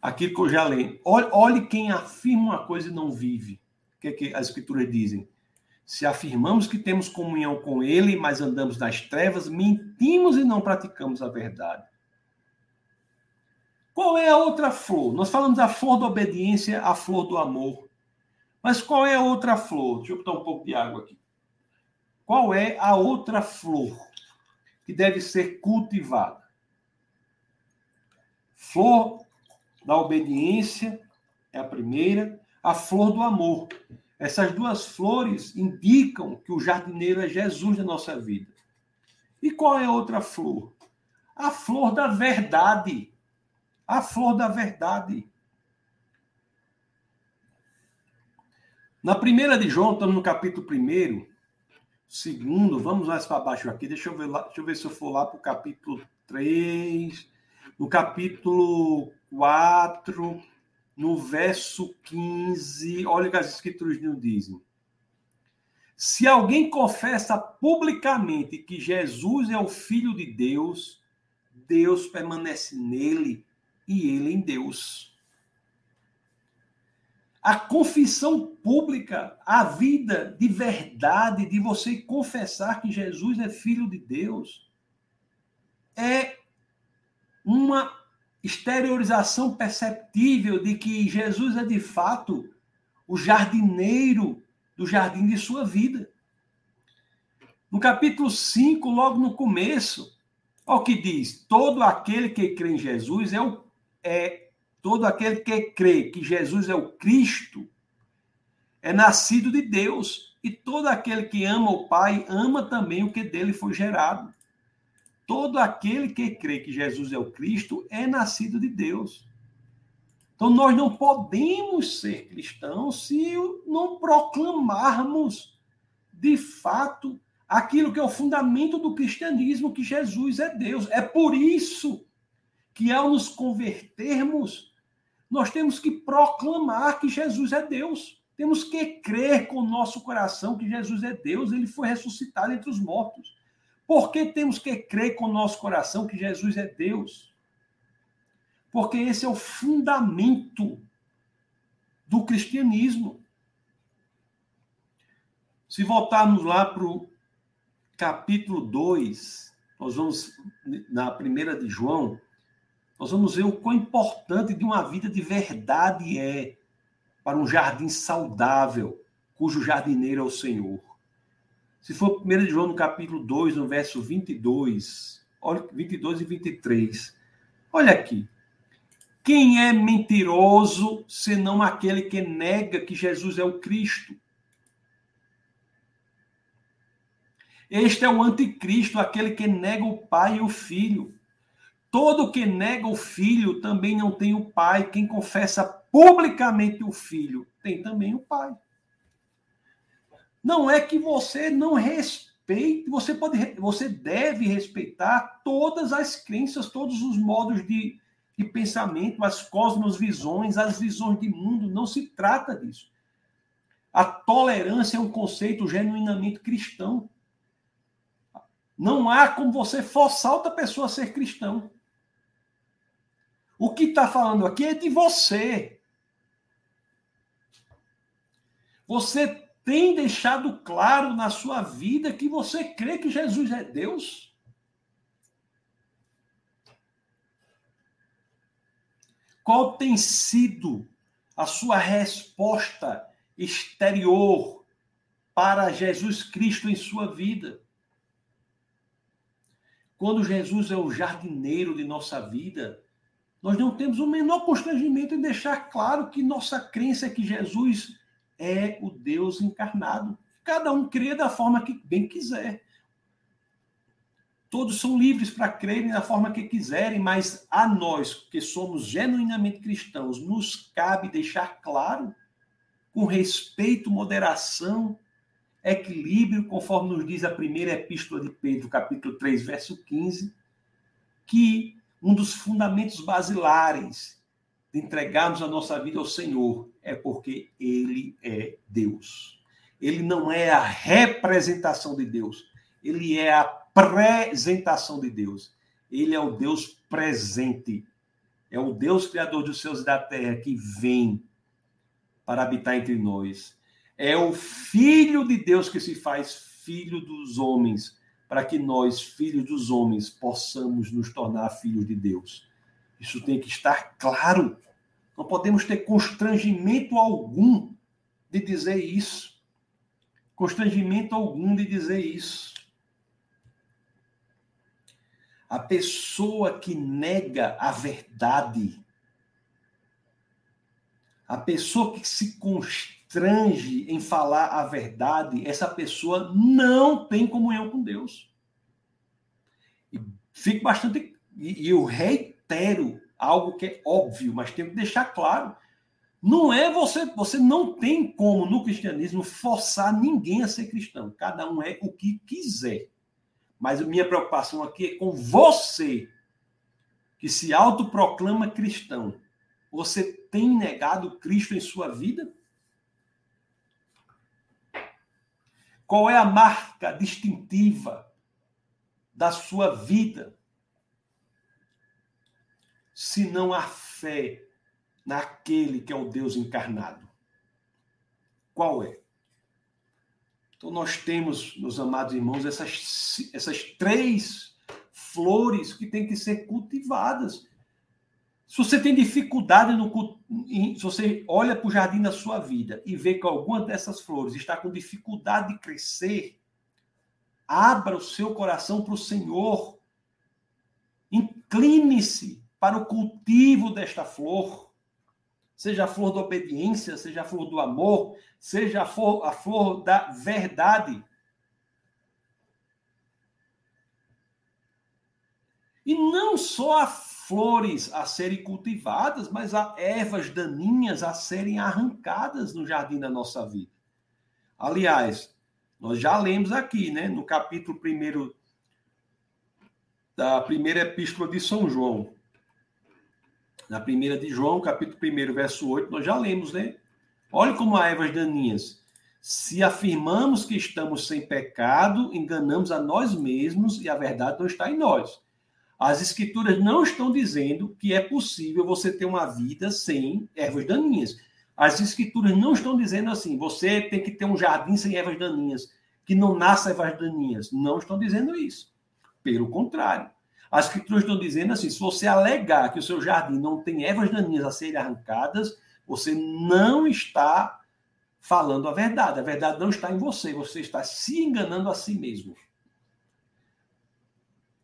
Aquilo que eu já leio. Olhe, olhe quem afirma uma coisa e não vive. O que, é que as escrituras dizem? Se afirmamos que temos comunhão com Ele, mas andamos nas trevas, mentimos e não praticamos a verdade. Qual é a outra flor? Nós falamos da flor da obediência, a flor do amor. Mas qual é a outra flor? Deixa eu botar um pouco de água aqui. Qual é a outra flor que deve ser cultivada? Flor da obediência é a primeira, a flor do amor. Essas duas flores indicam que o jardineiro é Jesus na nossa vida. E qual é a outra flor? A flor da verdade. A flor da verdade. Na primeira de João, estamos no capítulo 1, segundo, vamos mais para baixo aqui, deixa eu ver, lá, deixa eu ver se eu for lá para o capítulo 3, no capítulo 4, no verso 15, olha o que as escrituras nos dizem. Se alguém confessa publicamente que Jesus é o Filho de Deus, Deus permanece nele e ele em Deus. A confissão pública, a vida de verdade, de você confessar que Jesus é Filho de Deus, é uma exteriorização perceptível de que Jesus é de fato o jardineiro do jardim de sua vida. No capítulo 5, logo no começo, olha o que diz: todo aquele que crê em Jesus é, o, é todo aquele que crê que Jesus é o Cristo, é nascido de Deus, e todo aquele que ama o Pai ama também o que dele foi gerado. Todo aquele que crê que Jesus é o Cristo é nascido de Deus. Então nós não podemos ser cristãos se não proclamarmos de fato aquilo que é o fundamento do cristianismo, que Jesus é Deus. É por isso que ao nos convertermos, nós temos que proclamar que Jesus é Deus. Temos que crer com o nosso coração que Jesus é Deus, ele foi ressuscitado entre os mortos. Por que temos que crer com o nosso coração que Jesus é Deus? Porque esse é o fundamento do cristianismo. Se voltarmos lá para o capítulo 2, nós vamos, na primeira de João, nós vamos ver o quão importante de uma vida de verdade é para um jardim saudável, cujo jardineiro é o Senhor. Se for 1 João no capítulo 2, no verso 22, olha 22 e 23. Olha aqui. Quem é mentiroso senão aquele que nega que Jesus é o Cristo? Este é o anticristo, aquele que nega o Pai e o Filho. Todo que nega o Filho também não tem o Pai. Quem confessa publicamente o Filho tem também o Pai. Não é que você não respeite, você pode, você deve respeitar todas as crenças, todos os modos de, de pensamento, as cosmosvisões, as visões de mundo. Não se trata disso. A tolerância é um conceito genuinamente cristão. Não há como você forçar outra pessoa a ser cristão. O que está falando aqui é de você. Você tem deixado claro na sua vida que você crê que Jesus é Deus? Qual tem sido a sua resposta exterior para Jesus Cristo em sua vida? Quando Jesus é o jardineiro de nossa vida, nós não temos o menor constrangimento em deixar claro que nossa crença é que Jesus é o Deus encarnado. Cada um crê da forma que bem quiser. Todos são livres para crerem da forma que quiserem, mas a nós, que somos genuinamente cristãos, nos cabe deixar claro, com respeito, moderação, equilíbrio, conforme nos diz a primeira epístola de Pedro, capítulo 3, verso 15, que um dos fundamentos basilares de entregarmos a nossa vida ao Senhor é porque Ele é Deus. Ele não é a representação de Deus, ele é a apresentação de Deus. Ele é o Deus presente. É o Deus criador dos céus e da terra que vem para habitar entre nós. É o Filho de Deus que se faz filho dos homens, para que nós, filhos dos homens, possamos nos tornar filhos de Deus. Isso tem que estar claro. Não podemos ter constrangimento algum de dizer isso. Constrangimento algum de dizer isso. A pessoa que nega a verdade, a pessoa que se constrange em falar a verdade, essa pessoa não tem comunhão com Deus. E fico bastante. E eu reitero algo que é óbvio, mas tem que deixar claro. Não é você, você não tem como no cristianismo forçar ninguém a ser cristão. Cada um é o que quiser. Mas a minha preocupação aqui é com você que se autoproclama cristão, você tem negado Cristo em sua vida? Qual é a marca distintiva da sua vida? Se não a fé naquele que é o Deus encarnado. Qual é? Então, nós temos, meus amados irmãos, essas, essas três flores que têm que ser cultivadas. Se você tem dificuldade no. Se você olha para o jardim da sua vida e vê que alguma dessas flores está com dificuldade de crescer, abra o seu coração para o Senhor. Incline-se para o cultivo desta flor seja a flor da obediência, seja a flor do amor, seja a flor, a flor da verdade. E não só há flores a serem cultivadas, mas há ervas daninhas a serem arrancadas no jardim da nossa vida. Aliás, nós já lemos aqui, né, no capítulo 1 da primeira epístola de São João, na primeira de João, capítulo 1, verso 8, nós já lemos, né? Olha como há ervas daninhas. Se afirmamos que estamos sem pecado, enganamos a nós mesmos e a verdade não está em nós. As escrituras não estão dizendo que é possível você ter uma vida sem ervas daninhas. As escrituras não estão dizendo assim, você tem que ter um jardim sem ervas daninhas, que não nasça ervas daninhas. Não estão dizendo isso. Pelo contrário. As escrituras estão dizendo assim: se você alegar que o seu jardim não tem ervas daninhas a serem arrancadas, você não está falando a verdade. A verdade não está em você, você está se enganando a si mesmo.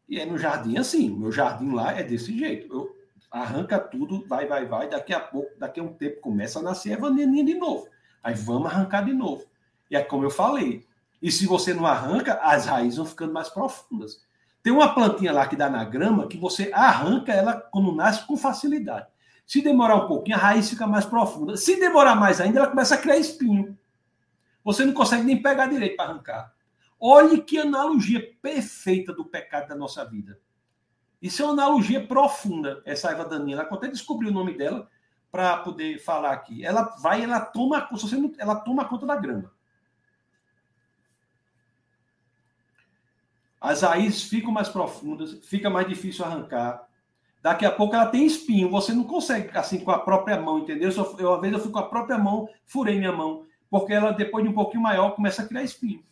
E é no jardim assim, meu jardim lá é desse jeito. Eu arranca tudo, vai, vai, vai, daqui a pouco, daqui a um tempo começa a nascer erva daninha de novo. Aí vamos arrancar de novo. E é como eu falei. E se você não arranca, as raízes vão ficando mais profundas. Tem uma plantinha lá que dá na grama que você arranca ela quando nasce com facilidade. Se demorar um pouquinho, a raiz fica mais profunda. Se demorar mais ainda, ela começa a criar espinho. Você não consegue nem pegar direito para arrancar. Olhe que analogia perfeita do pecado da nossa vida. Isso é uma analogia profunda, essa Eva Daninha. Ela até descobri o nome dela para poder falar aqui. Ela vai, ela toma, ela toma conta da grama. as raízes ficam mais profundas, fica mais difícil arrancar. Daqui a pouco ela tem espinho, você não consegue assim com a própria mão, entendeu? Eu, uma vez eu fui com a própria mão, furei minha mão, porque ela depois de um pouquinho maior começa a criar espinho.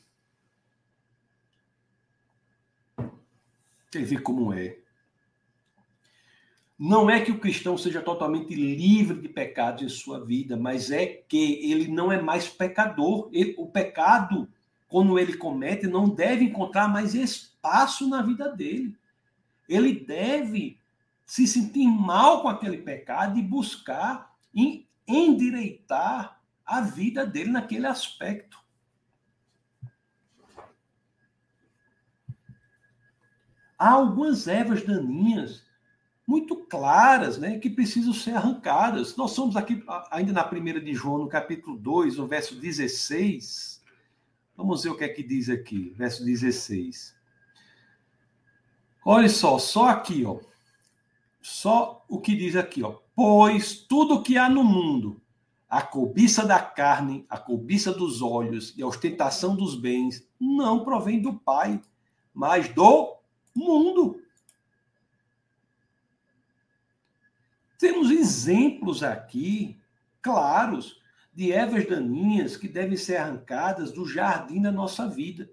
Você vê como é. Não é que o cristão seja totalmente livre de pecados em sua vida, mas é que ele não é mais pecador. Ele, o pecado quando ele comete, não deve encontrar mais espaço na vida dele. Ele deve se sentir mal com aquele pecado e buscar endireitar a vida dele naquele aspecto. Há algumas ervas daninhas muito claras, né, que precisam ser arrancadas. Nós somos aqui ainda na primeira de João, no capítulo 2, no verso 16, Vamos ver o que é que diz aqui, verso 16. Olha só, só aqui, ó. Só o que diz aqui, ó. Pois tudo que há no mundo, a cobiça da carne, a cobiça dos olhos e a ostentação dos bens, não provém do Pai, mas do mundo. Temos exemplos aqui claros de ervas daninhas que devem ser arrancadas do jardim da nossa vida.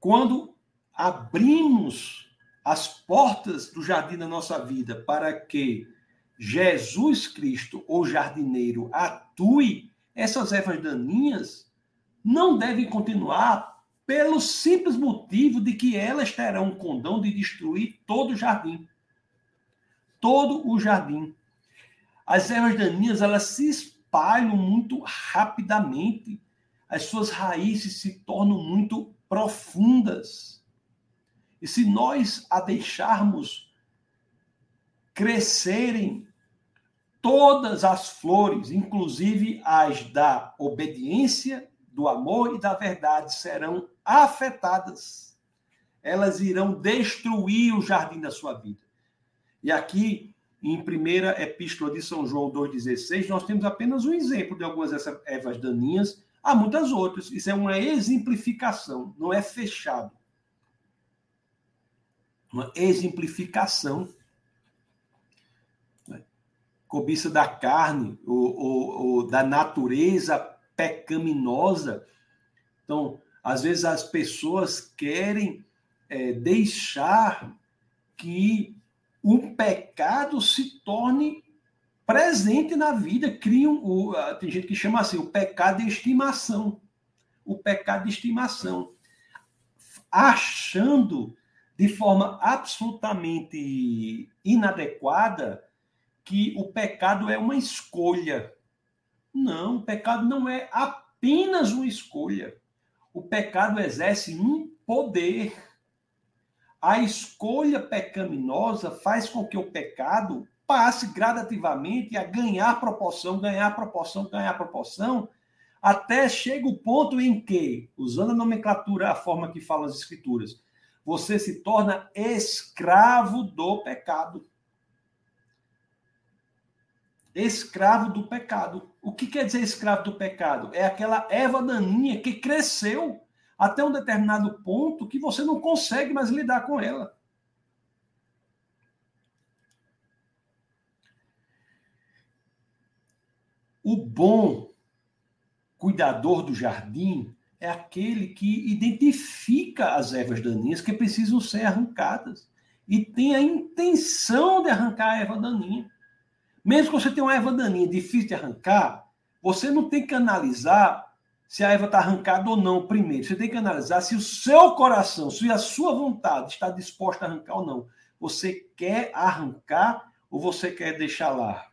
Quando abrimos as portas do jardim da nossa vida para que Jesus Cristo, o jardineiro, atue, essas ervas daninhas não devem continuar pelo simples motivo de que elas terão um condão de destruir todo o jardim. Todo o jardim. As ervas daninhas elas se espalham muito rapidamente, as suas raízes se tornam muito profundas. E se nós a deixarmos crescerem, todas as flores, inclusive as da obediência, do amor e da verdade, serão afetadas. elas irão destruir o jardim da sua vida. E aqui, em primeira epístola de São João 2,16, nós temos apenas um exemplo de algumas dessas ervas daninhas, há muitas outras. Isso é uma exemplificação, não é fechado. Uma exemplificação. Cobiça da carne, ou, ou, ou da natureza pecaminosa. Então, às vezes as pessoas querem é, deixar que o pecado se torne presente na vida, criam o, tem gente que chama assim, o pecado de estimação. O pecado de estimação. Achando de forma absolutamente inadequada que o pecado é uma escolha. Não, o pecado não é apenas uma escolha. O pecado exerce um poder. A escolha pecaminosa faz com que o pecado passe gradativamente a ganhar proporção, ganhar proporção, ganhar proporção, até chega o ponto em que, usando a nomenclatura, a forma que fala as escrituras, você se torna escravo do pecado. Escravo do pecado. O que quer dizer escravo do pecado? É aquela erva daninha que cresceu até um determinado ponto que você não consegue mais lidar com ela. O bom cuidador do jardim é aquele que identifica as ervas daninhas que precisam ser arrancadas e tem a intenção de arrancar a erva daninha. Mesmo que você tenha uma erva daninha difícil de arrancar, você não tem que analisar se a erva está arrancada ou não primeiro. Você tem que analisar se o seu coração, se a sua vontade está disposta a arrancar ou não. Você quer arrancar ou você quer deixar lá?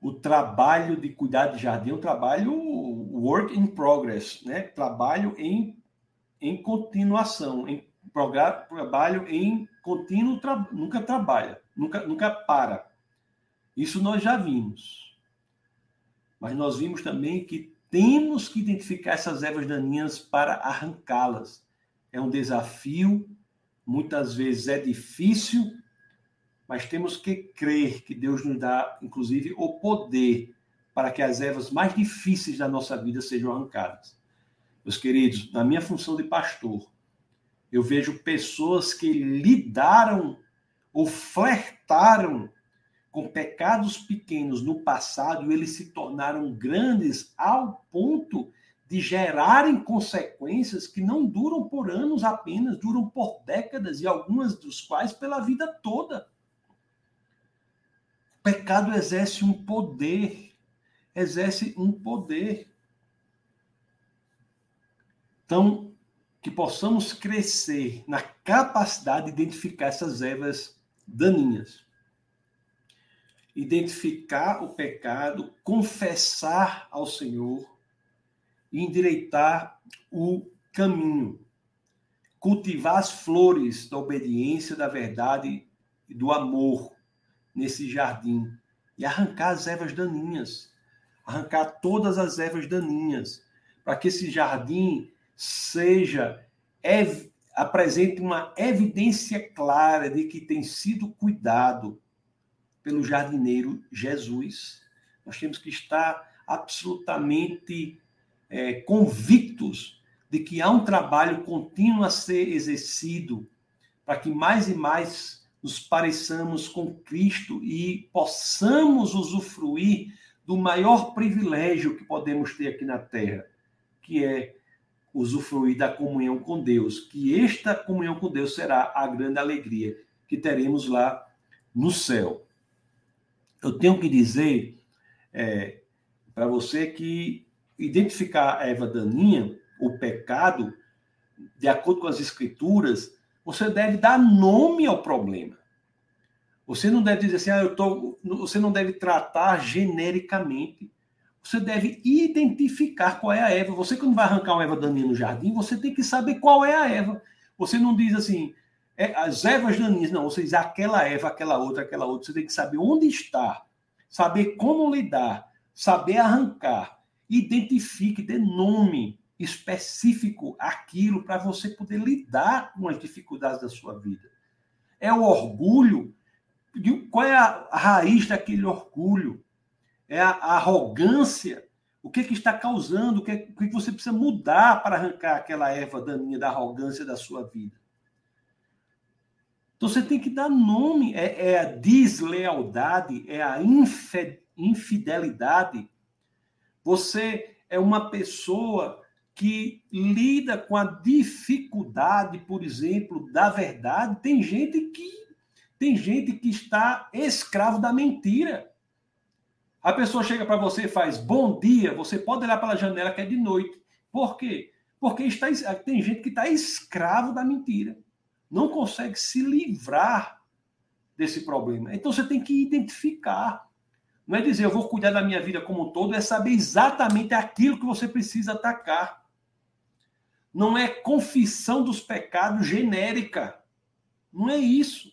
o trabalho de cuidar de jardim é um trabalho work in progress, né? Trabalho em, em continuação, em trabalho em contínuo, tra, nunca trabalha, nunca, nunca para. Isso nós já vimos. Mas nós vimos também que temos que identificar essas ervas daninhas para arrancá-las. É um desafio, muitas vezes é difícil, mas temos que crer que Deus nos dá, inclusive, o poder para que as ervas mais difíceis da nossa vida sejam arrancadas. Meus queridos, na minha função de pastor, eu vejo pessoas que lidaram ou flertaram com pecados pequenos no passado eles se tornaram grandes ao ponto de gerarem consequências que não duram por anos apenas, duram por décadas e algumas dos quais pela vida toda pecado exerce um poder, exerce um poder. Então, que possamos crescer na capacidade de identificar essas ervas daninhas. Identificar o pecado, confessar ao Senhor e endireitar o caminho. Cultivar as flores da obediência, da verdade e do amor nesse jardim e arrancar as ervas daninhas, arrancar todas as ervas daninhas, para que esse jardim seja ev, apresente uma evidência clara de que tem sido cuidado pelo jardineiro Jesus. Nós temos que estar absolutamente é, convictos de que há um trabalho contínuo a ser exercido para que mais e mais nos pareçamos com Cristo e possamos usufruir do maior privilégio que podemos ter aqui na terra, que é usufruir da comunhão com Deus, que esta comunhão com Deus será a grande alegria que teremos lá no céu. Eu tenho que dizer é, para você que identificar a Eva daninha, o pecado, de acordo com as escrituras, você deve dar nome ao problema. Você não deve dizer assim, ah, eu tô, você não deve tratar genericamente. Você deve identificar qual é a erva. Você, quando vai arrancar uma erva daninha no jardim, você tem que saber qual é a erva. Você não diz assim, é, as ervas daninhas, não. Você diz aquela erva, aquela outra, aquela outra. Você tem que saber onde está, saber como lidar, saber arrancar Identifique, dê nome específico aquilo para você poder lidar com as dificuldades da sua vida. É o orgulho. Qual é a raiz daquele orgulho? É a arrogância. O que, que está causando? O que, o que você precisa mudar para arrancar aquela erva daninha da arrogância da sua vida? Então você tem que dar nome. É, é a deslealdade, é a infidelidade. Você é uma pessoa que lida com a dificuldade, por exemplo, da verdade. Tem gente que tem gente que está escravo da mentira. A pessoa chega para você e faz bom dia, você pode olhar pela janela que é de noite. Por quê? Porque está, tem gente que está escravo da mentira. Não consegue se livrar desse problema. Então você tem que identificar. Não é dizer eu vou cuidar da minha vida como um todo, é saber exatamente aquilo que você precisa atacar não é confissão dos pecados genérica. Não é isso.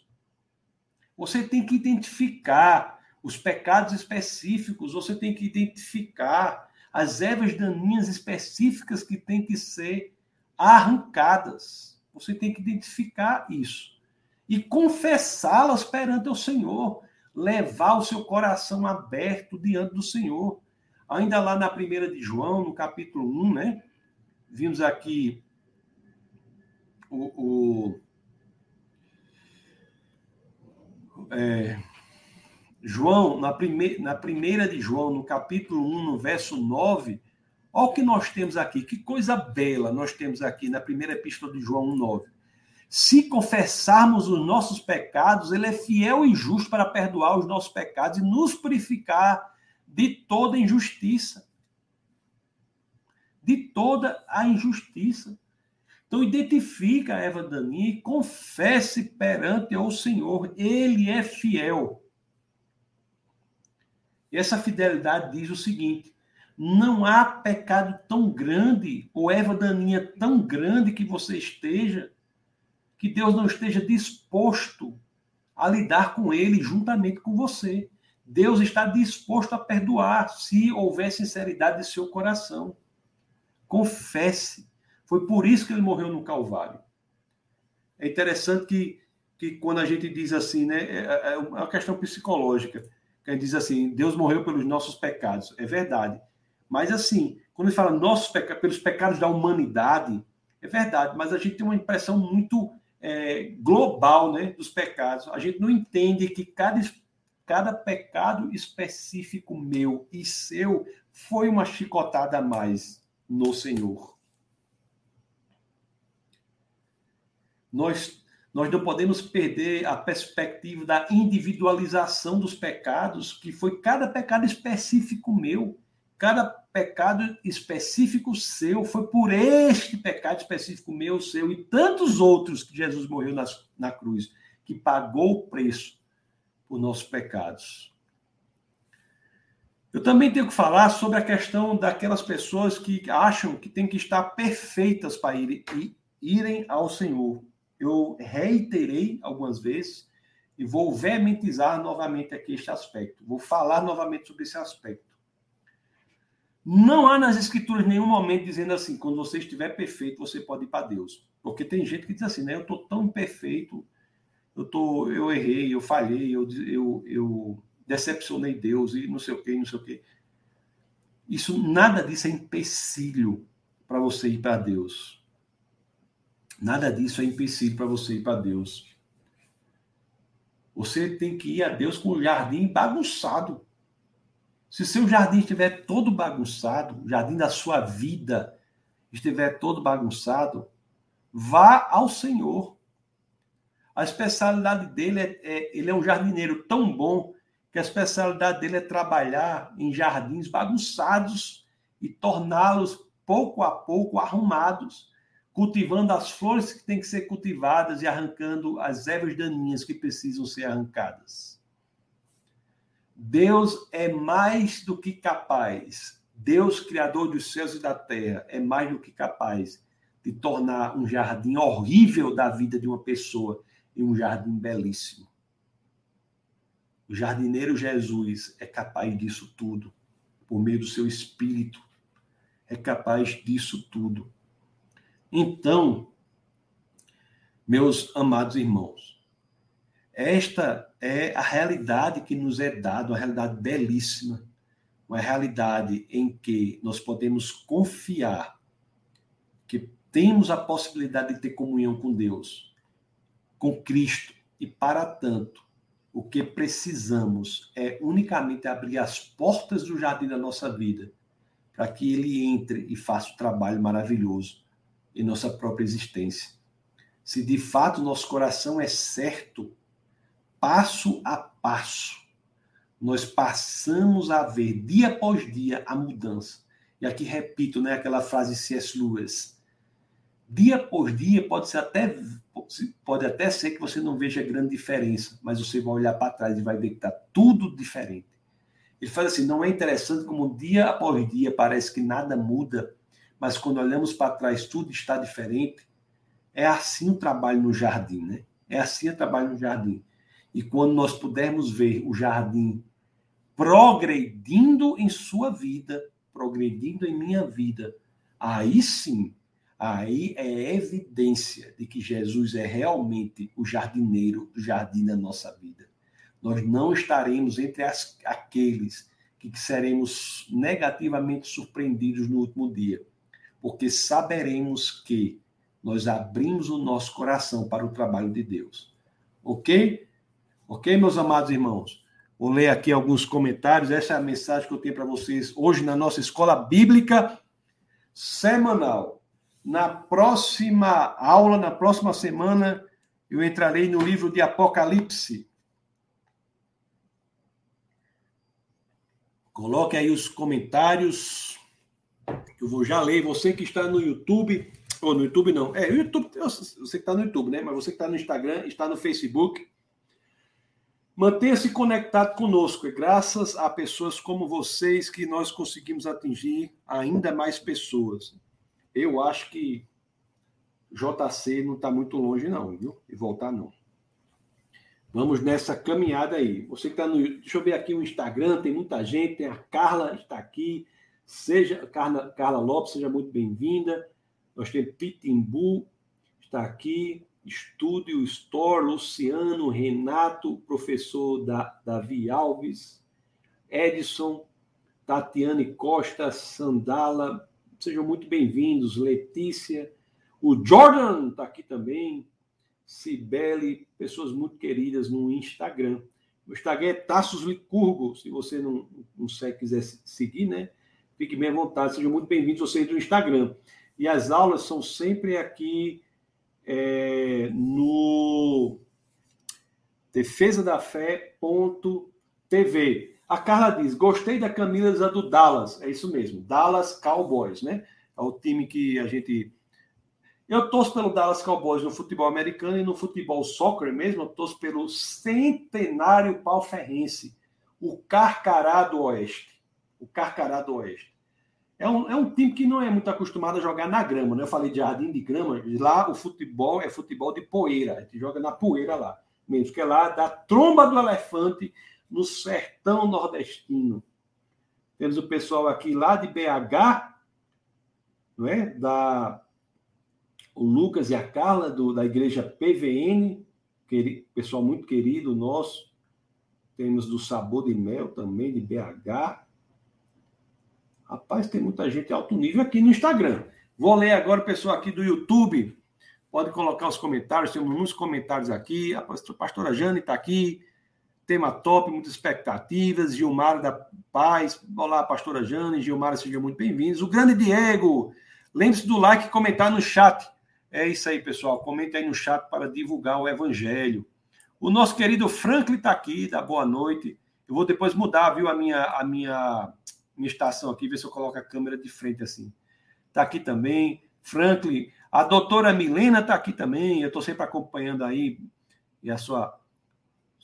Você tem que identificar os pecados específicos, você tem que identificar as ervas daninhas específicas que têm que ser arrancadas. Você tem que identificar isso e confessá-las perante o Senhor, levar o seu coração aberto diante do Senhor. Ainda lá na primeira de João, no capítulo 1, né? vimos aqui o, o é, João, na, prime, na primeira de João, no capítulo 1, no verso 9, olha o que nós temos aqui, que coisa bela nós temos aqui na primeira epístola de João 1, 9. Se confessarmos os nossos pecados, ele é fiel e justo para perdoar os nossos pecados e nos purificar de toda injustiça de toda a injustiça. Então, identifica a Eva Dani confesse perante o Senhor. Ele é fiel. E essa fidelidade diz o seguinte: não há pecado tão grande, ou Eva Daninha tão grande que você esteja, que Deus não esteja disposto a lidar com ele juntamente com você. Deus está disposto a perdoar se houver sinceridade de seu coração. Confesse. Foi por isso que ele morreu no Calvário. É interessante que, que quando a gente diz assim, né, é, é, é uma questão psicológica, gente diz assim, Deus morreu pelos nossos pecados. É verdade. Mas assim, quando ele fala nossos pecados, pelos pecados da humanidade, é verdade, mas a gente tem uma impressão muito é, global né, dos pecados. A gente não entende que cada, cada pecado específico meu e seu foi uma chicotada a mais no Senhor. Nós, nós não podemos perder a perspectiva da individualização dos pecados, que foi cada pecado específico meu, cada pecado específico seu, foi por este pecado específico meu, seu e tantos outros que Jesus morreu na, na cruz, que pagou o preço por nossos pecados. Eu também tenho que falar sobre a questão daquelas pessoas que acham que tem que estar perfeitas para ir, irem ao Senhor. Eu reiterei algumas vezes e vou veementizar novamente aqui este aspecto. Vou falar novamente sobre esse aspecto. Não há nas escrituras nenhum momento dizendo assim, quando você estiver perfeito, você pode ir para Deus. Porque tem gente que diz assim, né? Eu estou tão imperfeito, eu, tô, eu errei, eu falhei, eu, eu, eu decepcionei Deus e não sei o que, não sei o que. Isso, nada disso é empecilho para você ir para Deus. Nada disso é empecilho para você ir para Deus. Você tem que ir a Deus com o jardim bagunçado. Se seu jardim estiver todo bagunçado, o jardim da sua vida estiver todo bagunçado, vá ao Senhor. A especialidade dele é, é ele é um jardineiro tão bom que a especialidade dele é trabalhar em jardins bagunçados e torná-los pouco a pouco arrumados, cultivando as flores que têm que ser cultivadas e arrancando as ervas daninhas que precisam ser arrancadas. Deus é mais do que capaz, Deus, Criador dos céus e da terra, é mais do que capaz de tornar um jardim horrível da vida de uma pessoa em um jardim belíssimo. O jardineiro Jesus é capaz disso tudo por meio do seu espírito. é capaz disso tudo. Então, meus amados irmãos, esta é a realidade que nos é dada, uma realidade belíssima, uma realidade em que nós podemos confiar que temos a possibilidade de ter comunhão com Deus, com Cristo, e para tanto, o que precisamos é unicamente abrir as portas do jardim da nossa vida, para que ele entre e faça o trabalho maravilhoso em nossa própria existência. Se de fato nosso coração é certo, passo a passo, nós passamos a ver dia após dia a mudança. E aqui repito, né, aquela frase C.S. Lewis. Dia por dia pode ser até pode até ser que você não veja grande diferença, mas você vai olhar para trás e vai ver que está tudo diferente. Ele fala assim: não é interessante como dia após dia parece que nada muda, mas quando olhamos para trás tudo está diferente. É assim o trabalho no jardim, né? É assim o trabalho no jardim. E quando nós pudermos ver o jardim progredindo em sua vida, progredindo em minha vida, aí sim Aí é evidência de que Jesus é realmente o jardineiro do jardim da nossa vida. Nós não estaremos entre as, aqueles que seremos negativamente surpreendidos no último dia, porque saberemos que nós abrimos o nosso coração para o trabalho de Deus. Ok? Ok, meus amados irmãos? Vou ler aqui alguns comentários. Essa é a mensagem que eu tenho para vocês hoje na nossa escola bíblica semanal. Na próxima aula, na próxima semana, eu entrarei no livro de Apocalipse. Coloque aí os comentários. Eu vou já ler. Você que está no YouTube, ou no YouTube não. É, YouTube, você que está no YouTube, né? Mas você que está no Instagram, está no Facebook. Mantenha-se conectado conosco. É graças a pessoas como vocês que nós conseguimos atingir ainda mais pessoas eu acho que JC não está muito longe, não, viu? E voltar, não. Vamos nessa caminhada aí. Você que está no. Deixa eu ver aqui o Instagram, tem muita gente, tem a Carla, está aqui. Seja, Carla, Carla Lopes, seja muito bem-vinda. Nós temos Pitimbu, está aqui. Estúdio Store, Luciano, Renato, professor da, Davi Alves, Edson, Tatiane Costa, Sandala, Sejam muito bem-vindos, Letícia. O Jordan está aqui também. Cibele, pessoas muito queridas no Instagram. O Instagram é Tassos Licurgo. Se você não, não quiser seguir, né? Fique bem à vontade. Sejam muito bem-vindos vocês do Instagram. E as aulas são sempre aqui é, no defesadafé.tv. A Carla diz: gostei da camisa do Dallas. É isso mesmo, Dallas Cowboys, né? É o time que a gente. Eu torço pelo Dallas Cowboys no futebol americano e no futebol soccer mesmo, eu torço pelo centenário palferrense, o Carcará do Oeste. O Carcará do Oeste. É um, é um time que não é muito acostumado a jogar na grama, né? Eu falei de jardim de grama, lá o futebol é futebol de poeira, a gente joga na poeira lá, mesmo que é lá da tromba do elefante no sertão nordestino. Temos o pessoal aqui lá de BH, não é? Da o Lucas e a Carla do, da igreja PVN, querido, pessoal muito querido nosso. Temos do Sabor de Mel também de BH. Rapaz, tem muita gente alto nível aqui no Instagram. Vou ler agora o pessoal aqui do YouTube. Pode colocar os comentários, temos muitos comentários aqui. A pastora Jane está aqui. Tema top, muitas expectativas. Gilmar da Paz. Olá, pastora Jane. Gilmar, sejam muito bem-vindos. O grande Diego. Lembre-se do like e comentar no chat. É isso aí, pessoal. Comente aí no chat para divulgar o evangelho. O nosso querido Franklin está aqui, dá boa noite. Eu vou depois mudar, viu, a minha, a minha, minha estação aqui, ver se eu coloco a câmera de frente assim. Está aqui também. Franklin. A doutora Milena está aqui também. Eu estou sempre acompanhando aí. E a sua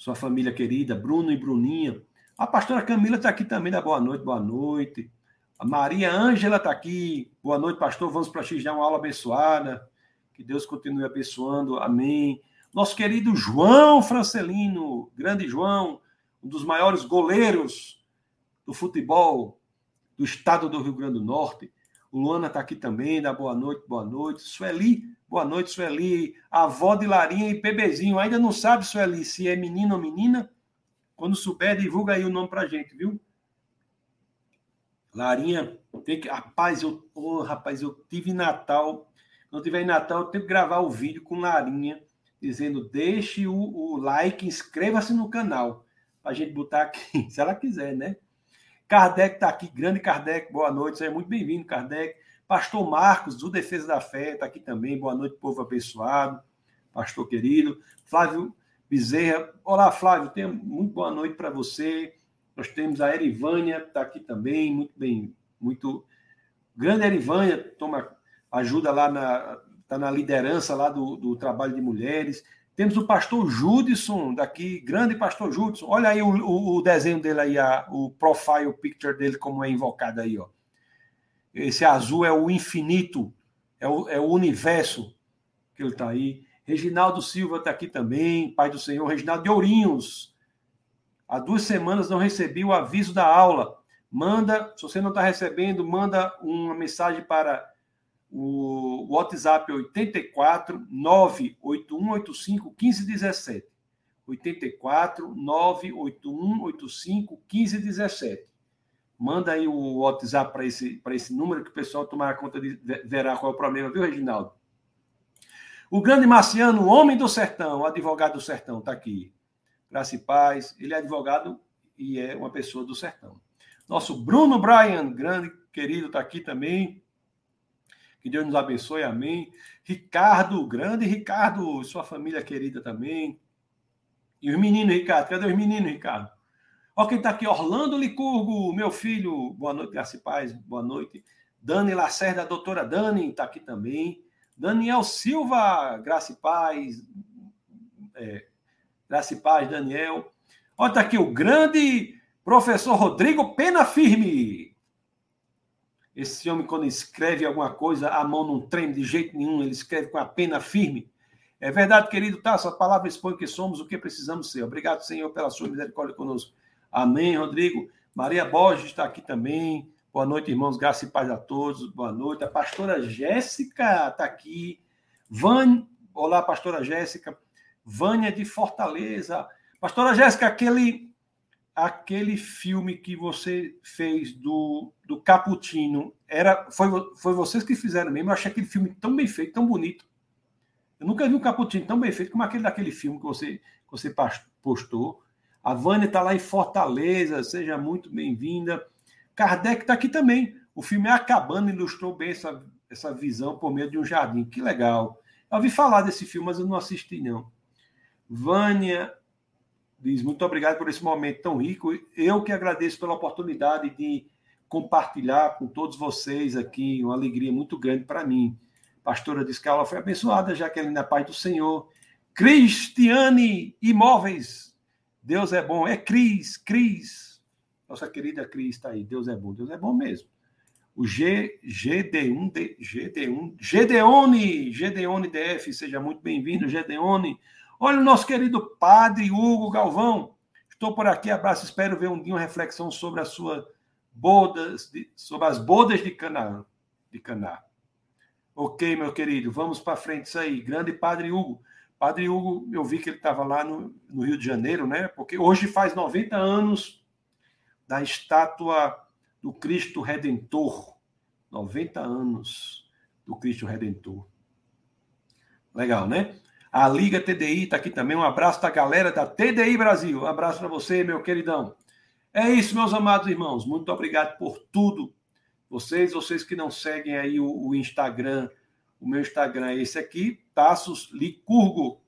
sua família querida, Bruno e Bruninha. A pastora Camila está aqui também, da boa noite, boa noite. A Maria Ângela está aqui. Boa noite, pastor. Vamos prestigiar uma aula abençoada. Que Deus continue abençoando. Amém. Nosso querido João Francelino, grande João, um dos maiores goleiros do futebol do estado do Rio Grande do Norte. O Luana está aqui também, dá boa noite, boa noite. Sueli, boa noite, Sueli. Avó de Larinha e Bebezinho. Ainda não sabe, Sueli, se é menino ou menina? Quando souber, divulga aí o nome pra gente, viu? Larinha, tem que. Rapaz, eu, oh, rapaz, eu tive Natal. Não tiver em Natal, eu tenho que gravar o vídeo com Larinha, dizendo: deixe o, o like, inscreva-se no canal. Pra gente botar aqui, se ela quiser, né? Kardec está aqui, grande Kardec, boa noite, seja muito bem-vindo, Kardec. Pastor Marcos, do Defesa da Fé, está aqui também, boa noite, povo abençoado, pastor querido. Flávio Bezerra, olá, Flávio, tenha muito boa noite para você. Nós temos a Erivânia, está aqui também, muito bem, muito. Grande Erivânia, toma ajuda lá na. Está na liderança lá do, do trabalho de mulheres. Temos o pastor Judson daqui, grande pastor Judson. Olha aí o, o, o desenho dele aí, a, o profile picture dele, como é invocado aí, ó. Esse azul é o infinito, é o, é o universo que ele está aí. Reginaldo Silva está aqui também, Pai do Senhor. Reginaldo de Ourinhos. Há duas semanas não recebi o aviso da aula. Manda, se você não está recebendo, manda uma mensagem para o WhatsApp é 84 98185 1517. 84 98185 1517. Manda aí o WhatsApp para esse, esse número que o pessoal tomará conta de verá qual é o problema, viu, Reginaldo? O grande Marciano, homem do sertão, advogado do sertão, está aqui. Graça e paz. Ele é advogado e é uma pessoa do sertão. Nosso Bruno Bryan, grande querido, está aqui também. Que Deus nos abençoe, amém. Ricardo, grande Ricardo, sua família querida também. E os meninos, Ricardo, cadê os meninos, Ricardo? Ó, quem está aqui, Orlando Licurgo, meu filho, boa noite, graça e paz, boa noite. Dani Lacerda, doutora Dani, está aqui também. Daniel Silva, graça e paz. É, graça e paz, Daniel. Olha, está aqui o grande professor Rodrigo Pena Firme. Esse homem, quando escreve alguma coisa, a mão não treme de jeito nenhum, ele escreve com a pena firme. É verdade, querido Tasso, a palavra expõe que somos o que precisamos ser. Obrigado, Senhor, pela sua misericórdia conosco. Amém, Rodrigo. Maria Borges está aqui também. Boa noite, irmãos. Graça e paz a todos. Boa noite. A pastora Jéssica está aqui. Van... Olá, pastora Jéssica. Vânia de Fortaleza. Pastora Jéssica, aquele aquele filme que você fez do, do Caputino, era, foi, foi vocês que fizeram mesmo. Eu achei aquele filme tão bem feito, tão bonito. Eu nunca vi um Caputino tão bem feito como aquele daquele filme que você, que você postou. A Vânia está lá em Fortaleza, seja muito bem-vinda. Kardec está aqui também. O filme é Acabando ilustrou bem essa, essa visão por meio de um jardim. Que legal. Eu ouvi falar desse filme, mas eu não assisti, não. Vânia diz muito obrigado por esse momento tão rico. Eu que agradeço pela oportunidade de compartilhar com todos vocês aqui, uma alegria muito grande para mim. pastora diz que a aula foi abençoada, já que ele na paz do Senhor. Cristiane Imóveis, Deus é bom. É Cris, Cris. Nossa querida Cris está aí. Deus é bom, Deus é bom mesmo. O G, GD1, GD1, Gedeone, Gedeone DF, seja muito bem-vindo, Gedeone. Olha o nosso querido padre Hugo Galvão. Estou por aqui, abraço, espero ver um dia uma reflexão sobre as suas bodas, sobre as bodas de Canaã. De Caná. Ok, meu querido, vamos para frente isso aí. Grande padre Hugo. Padre Hugo, eu vi que ele estava lá no, no Rio de Janeiro, né? Porque hoje faz 90 anos da estátua do Cristo Redentor. 90 anos do Cristo Redentor. Legal, né? A Liga TDI está aqui também. Um abraço da galera da TDI Brasil. Um abraço para você, meu queridão. É isso, meus amados irmãos. Muito obrigado por tudo. Vocês, vocês que não seguem aí o, o Instagram, o meu Instagram é esse aqui, Tassos Licurgo.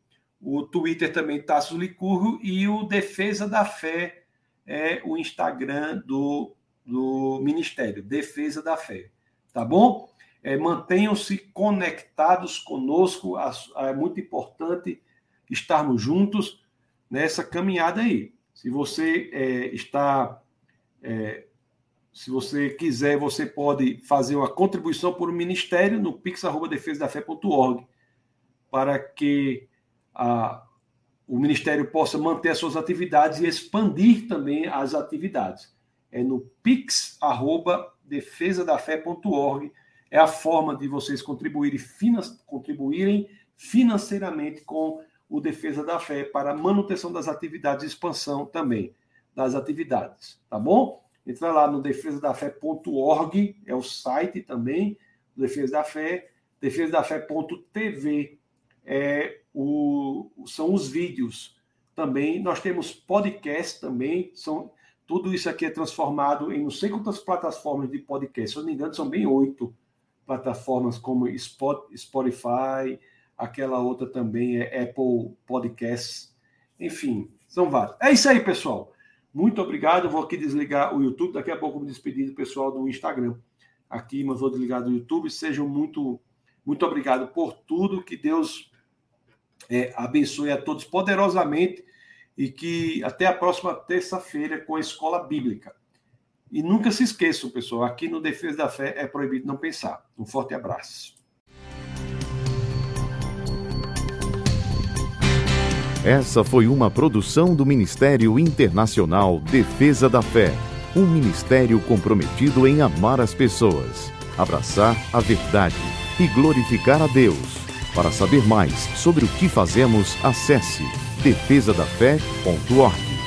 O Twitter também Tassos Licurgo e o Defesa da Fé é o Instagram do, do Ministério, Defesa da Fé. Tá bom? É, Mantenham-se conectados conosco, é muito importante estarmos juntos nessa caminhada aí. Se você é, está, é, se você quiser, você pode fazer uma contribuição por um ministério no pix@defesadafé.org para que a, o ministério possa manter as suas atividades e expandir também as atividades. É no pix@defesadafé.org é a forma de vocês contribuírem, contribuírem financeiramente com o Defesa da Fé para a manutenção das atividades e expansão também das atividades, tá bom? Entra lá no defesadafé.org, é o site também, Defesa da Fé, defesadafé.tv é o, são os vídeos também. Nós temos podcast também, são tudo isso aqui é transformado em não sei quantas plataformas de podcast, se eu não me engano, são bem oito plataformas como Spotify, aquela outra também é Apple Podcasts, enfim, são vários. É isso aí, pessoal. Muito obrigado. vou aqui desligar o YouTube. Daqui a pouco me despedir do pessoal do Instagram. Aqui, mas vou desligar do YouTube. Sejam muito, muito obrigado por tudo. Que Deus é, abençoe a todos poderosamente e que até a próxima terça-feira com a escola bíblica. E nunca se esqueçam, pessoal, aqui no Defesa da Fé é proibido não pensar. Um forte abraço. Essa foi uma produção do Ministério Internacional Defesa da Fé, um ministério comprometido em amar as pessoas, abraçar a verdade e glorificar a Deus. Para saber mais sobre o que fazemos, acesse defesadafé.org.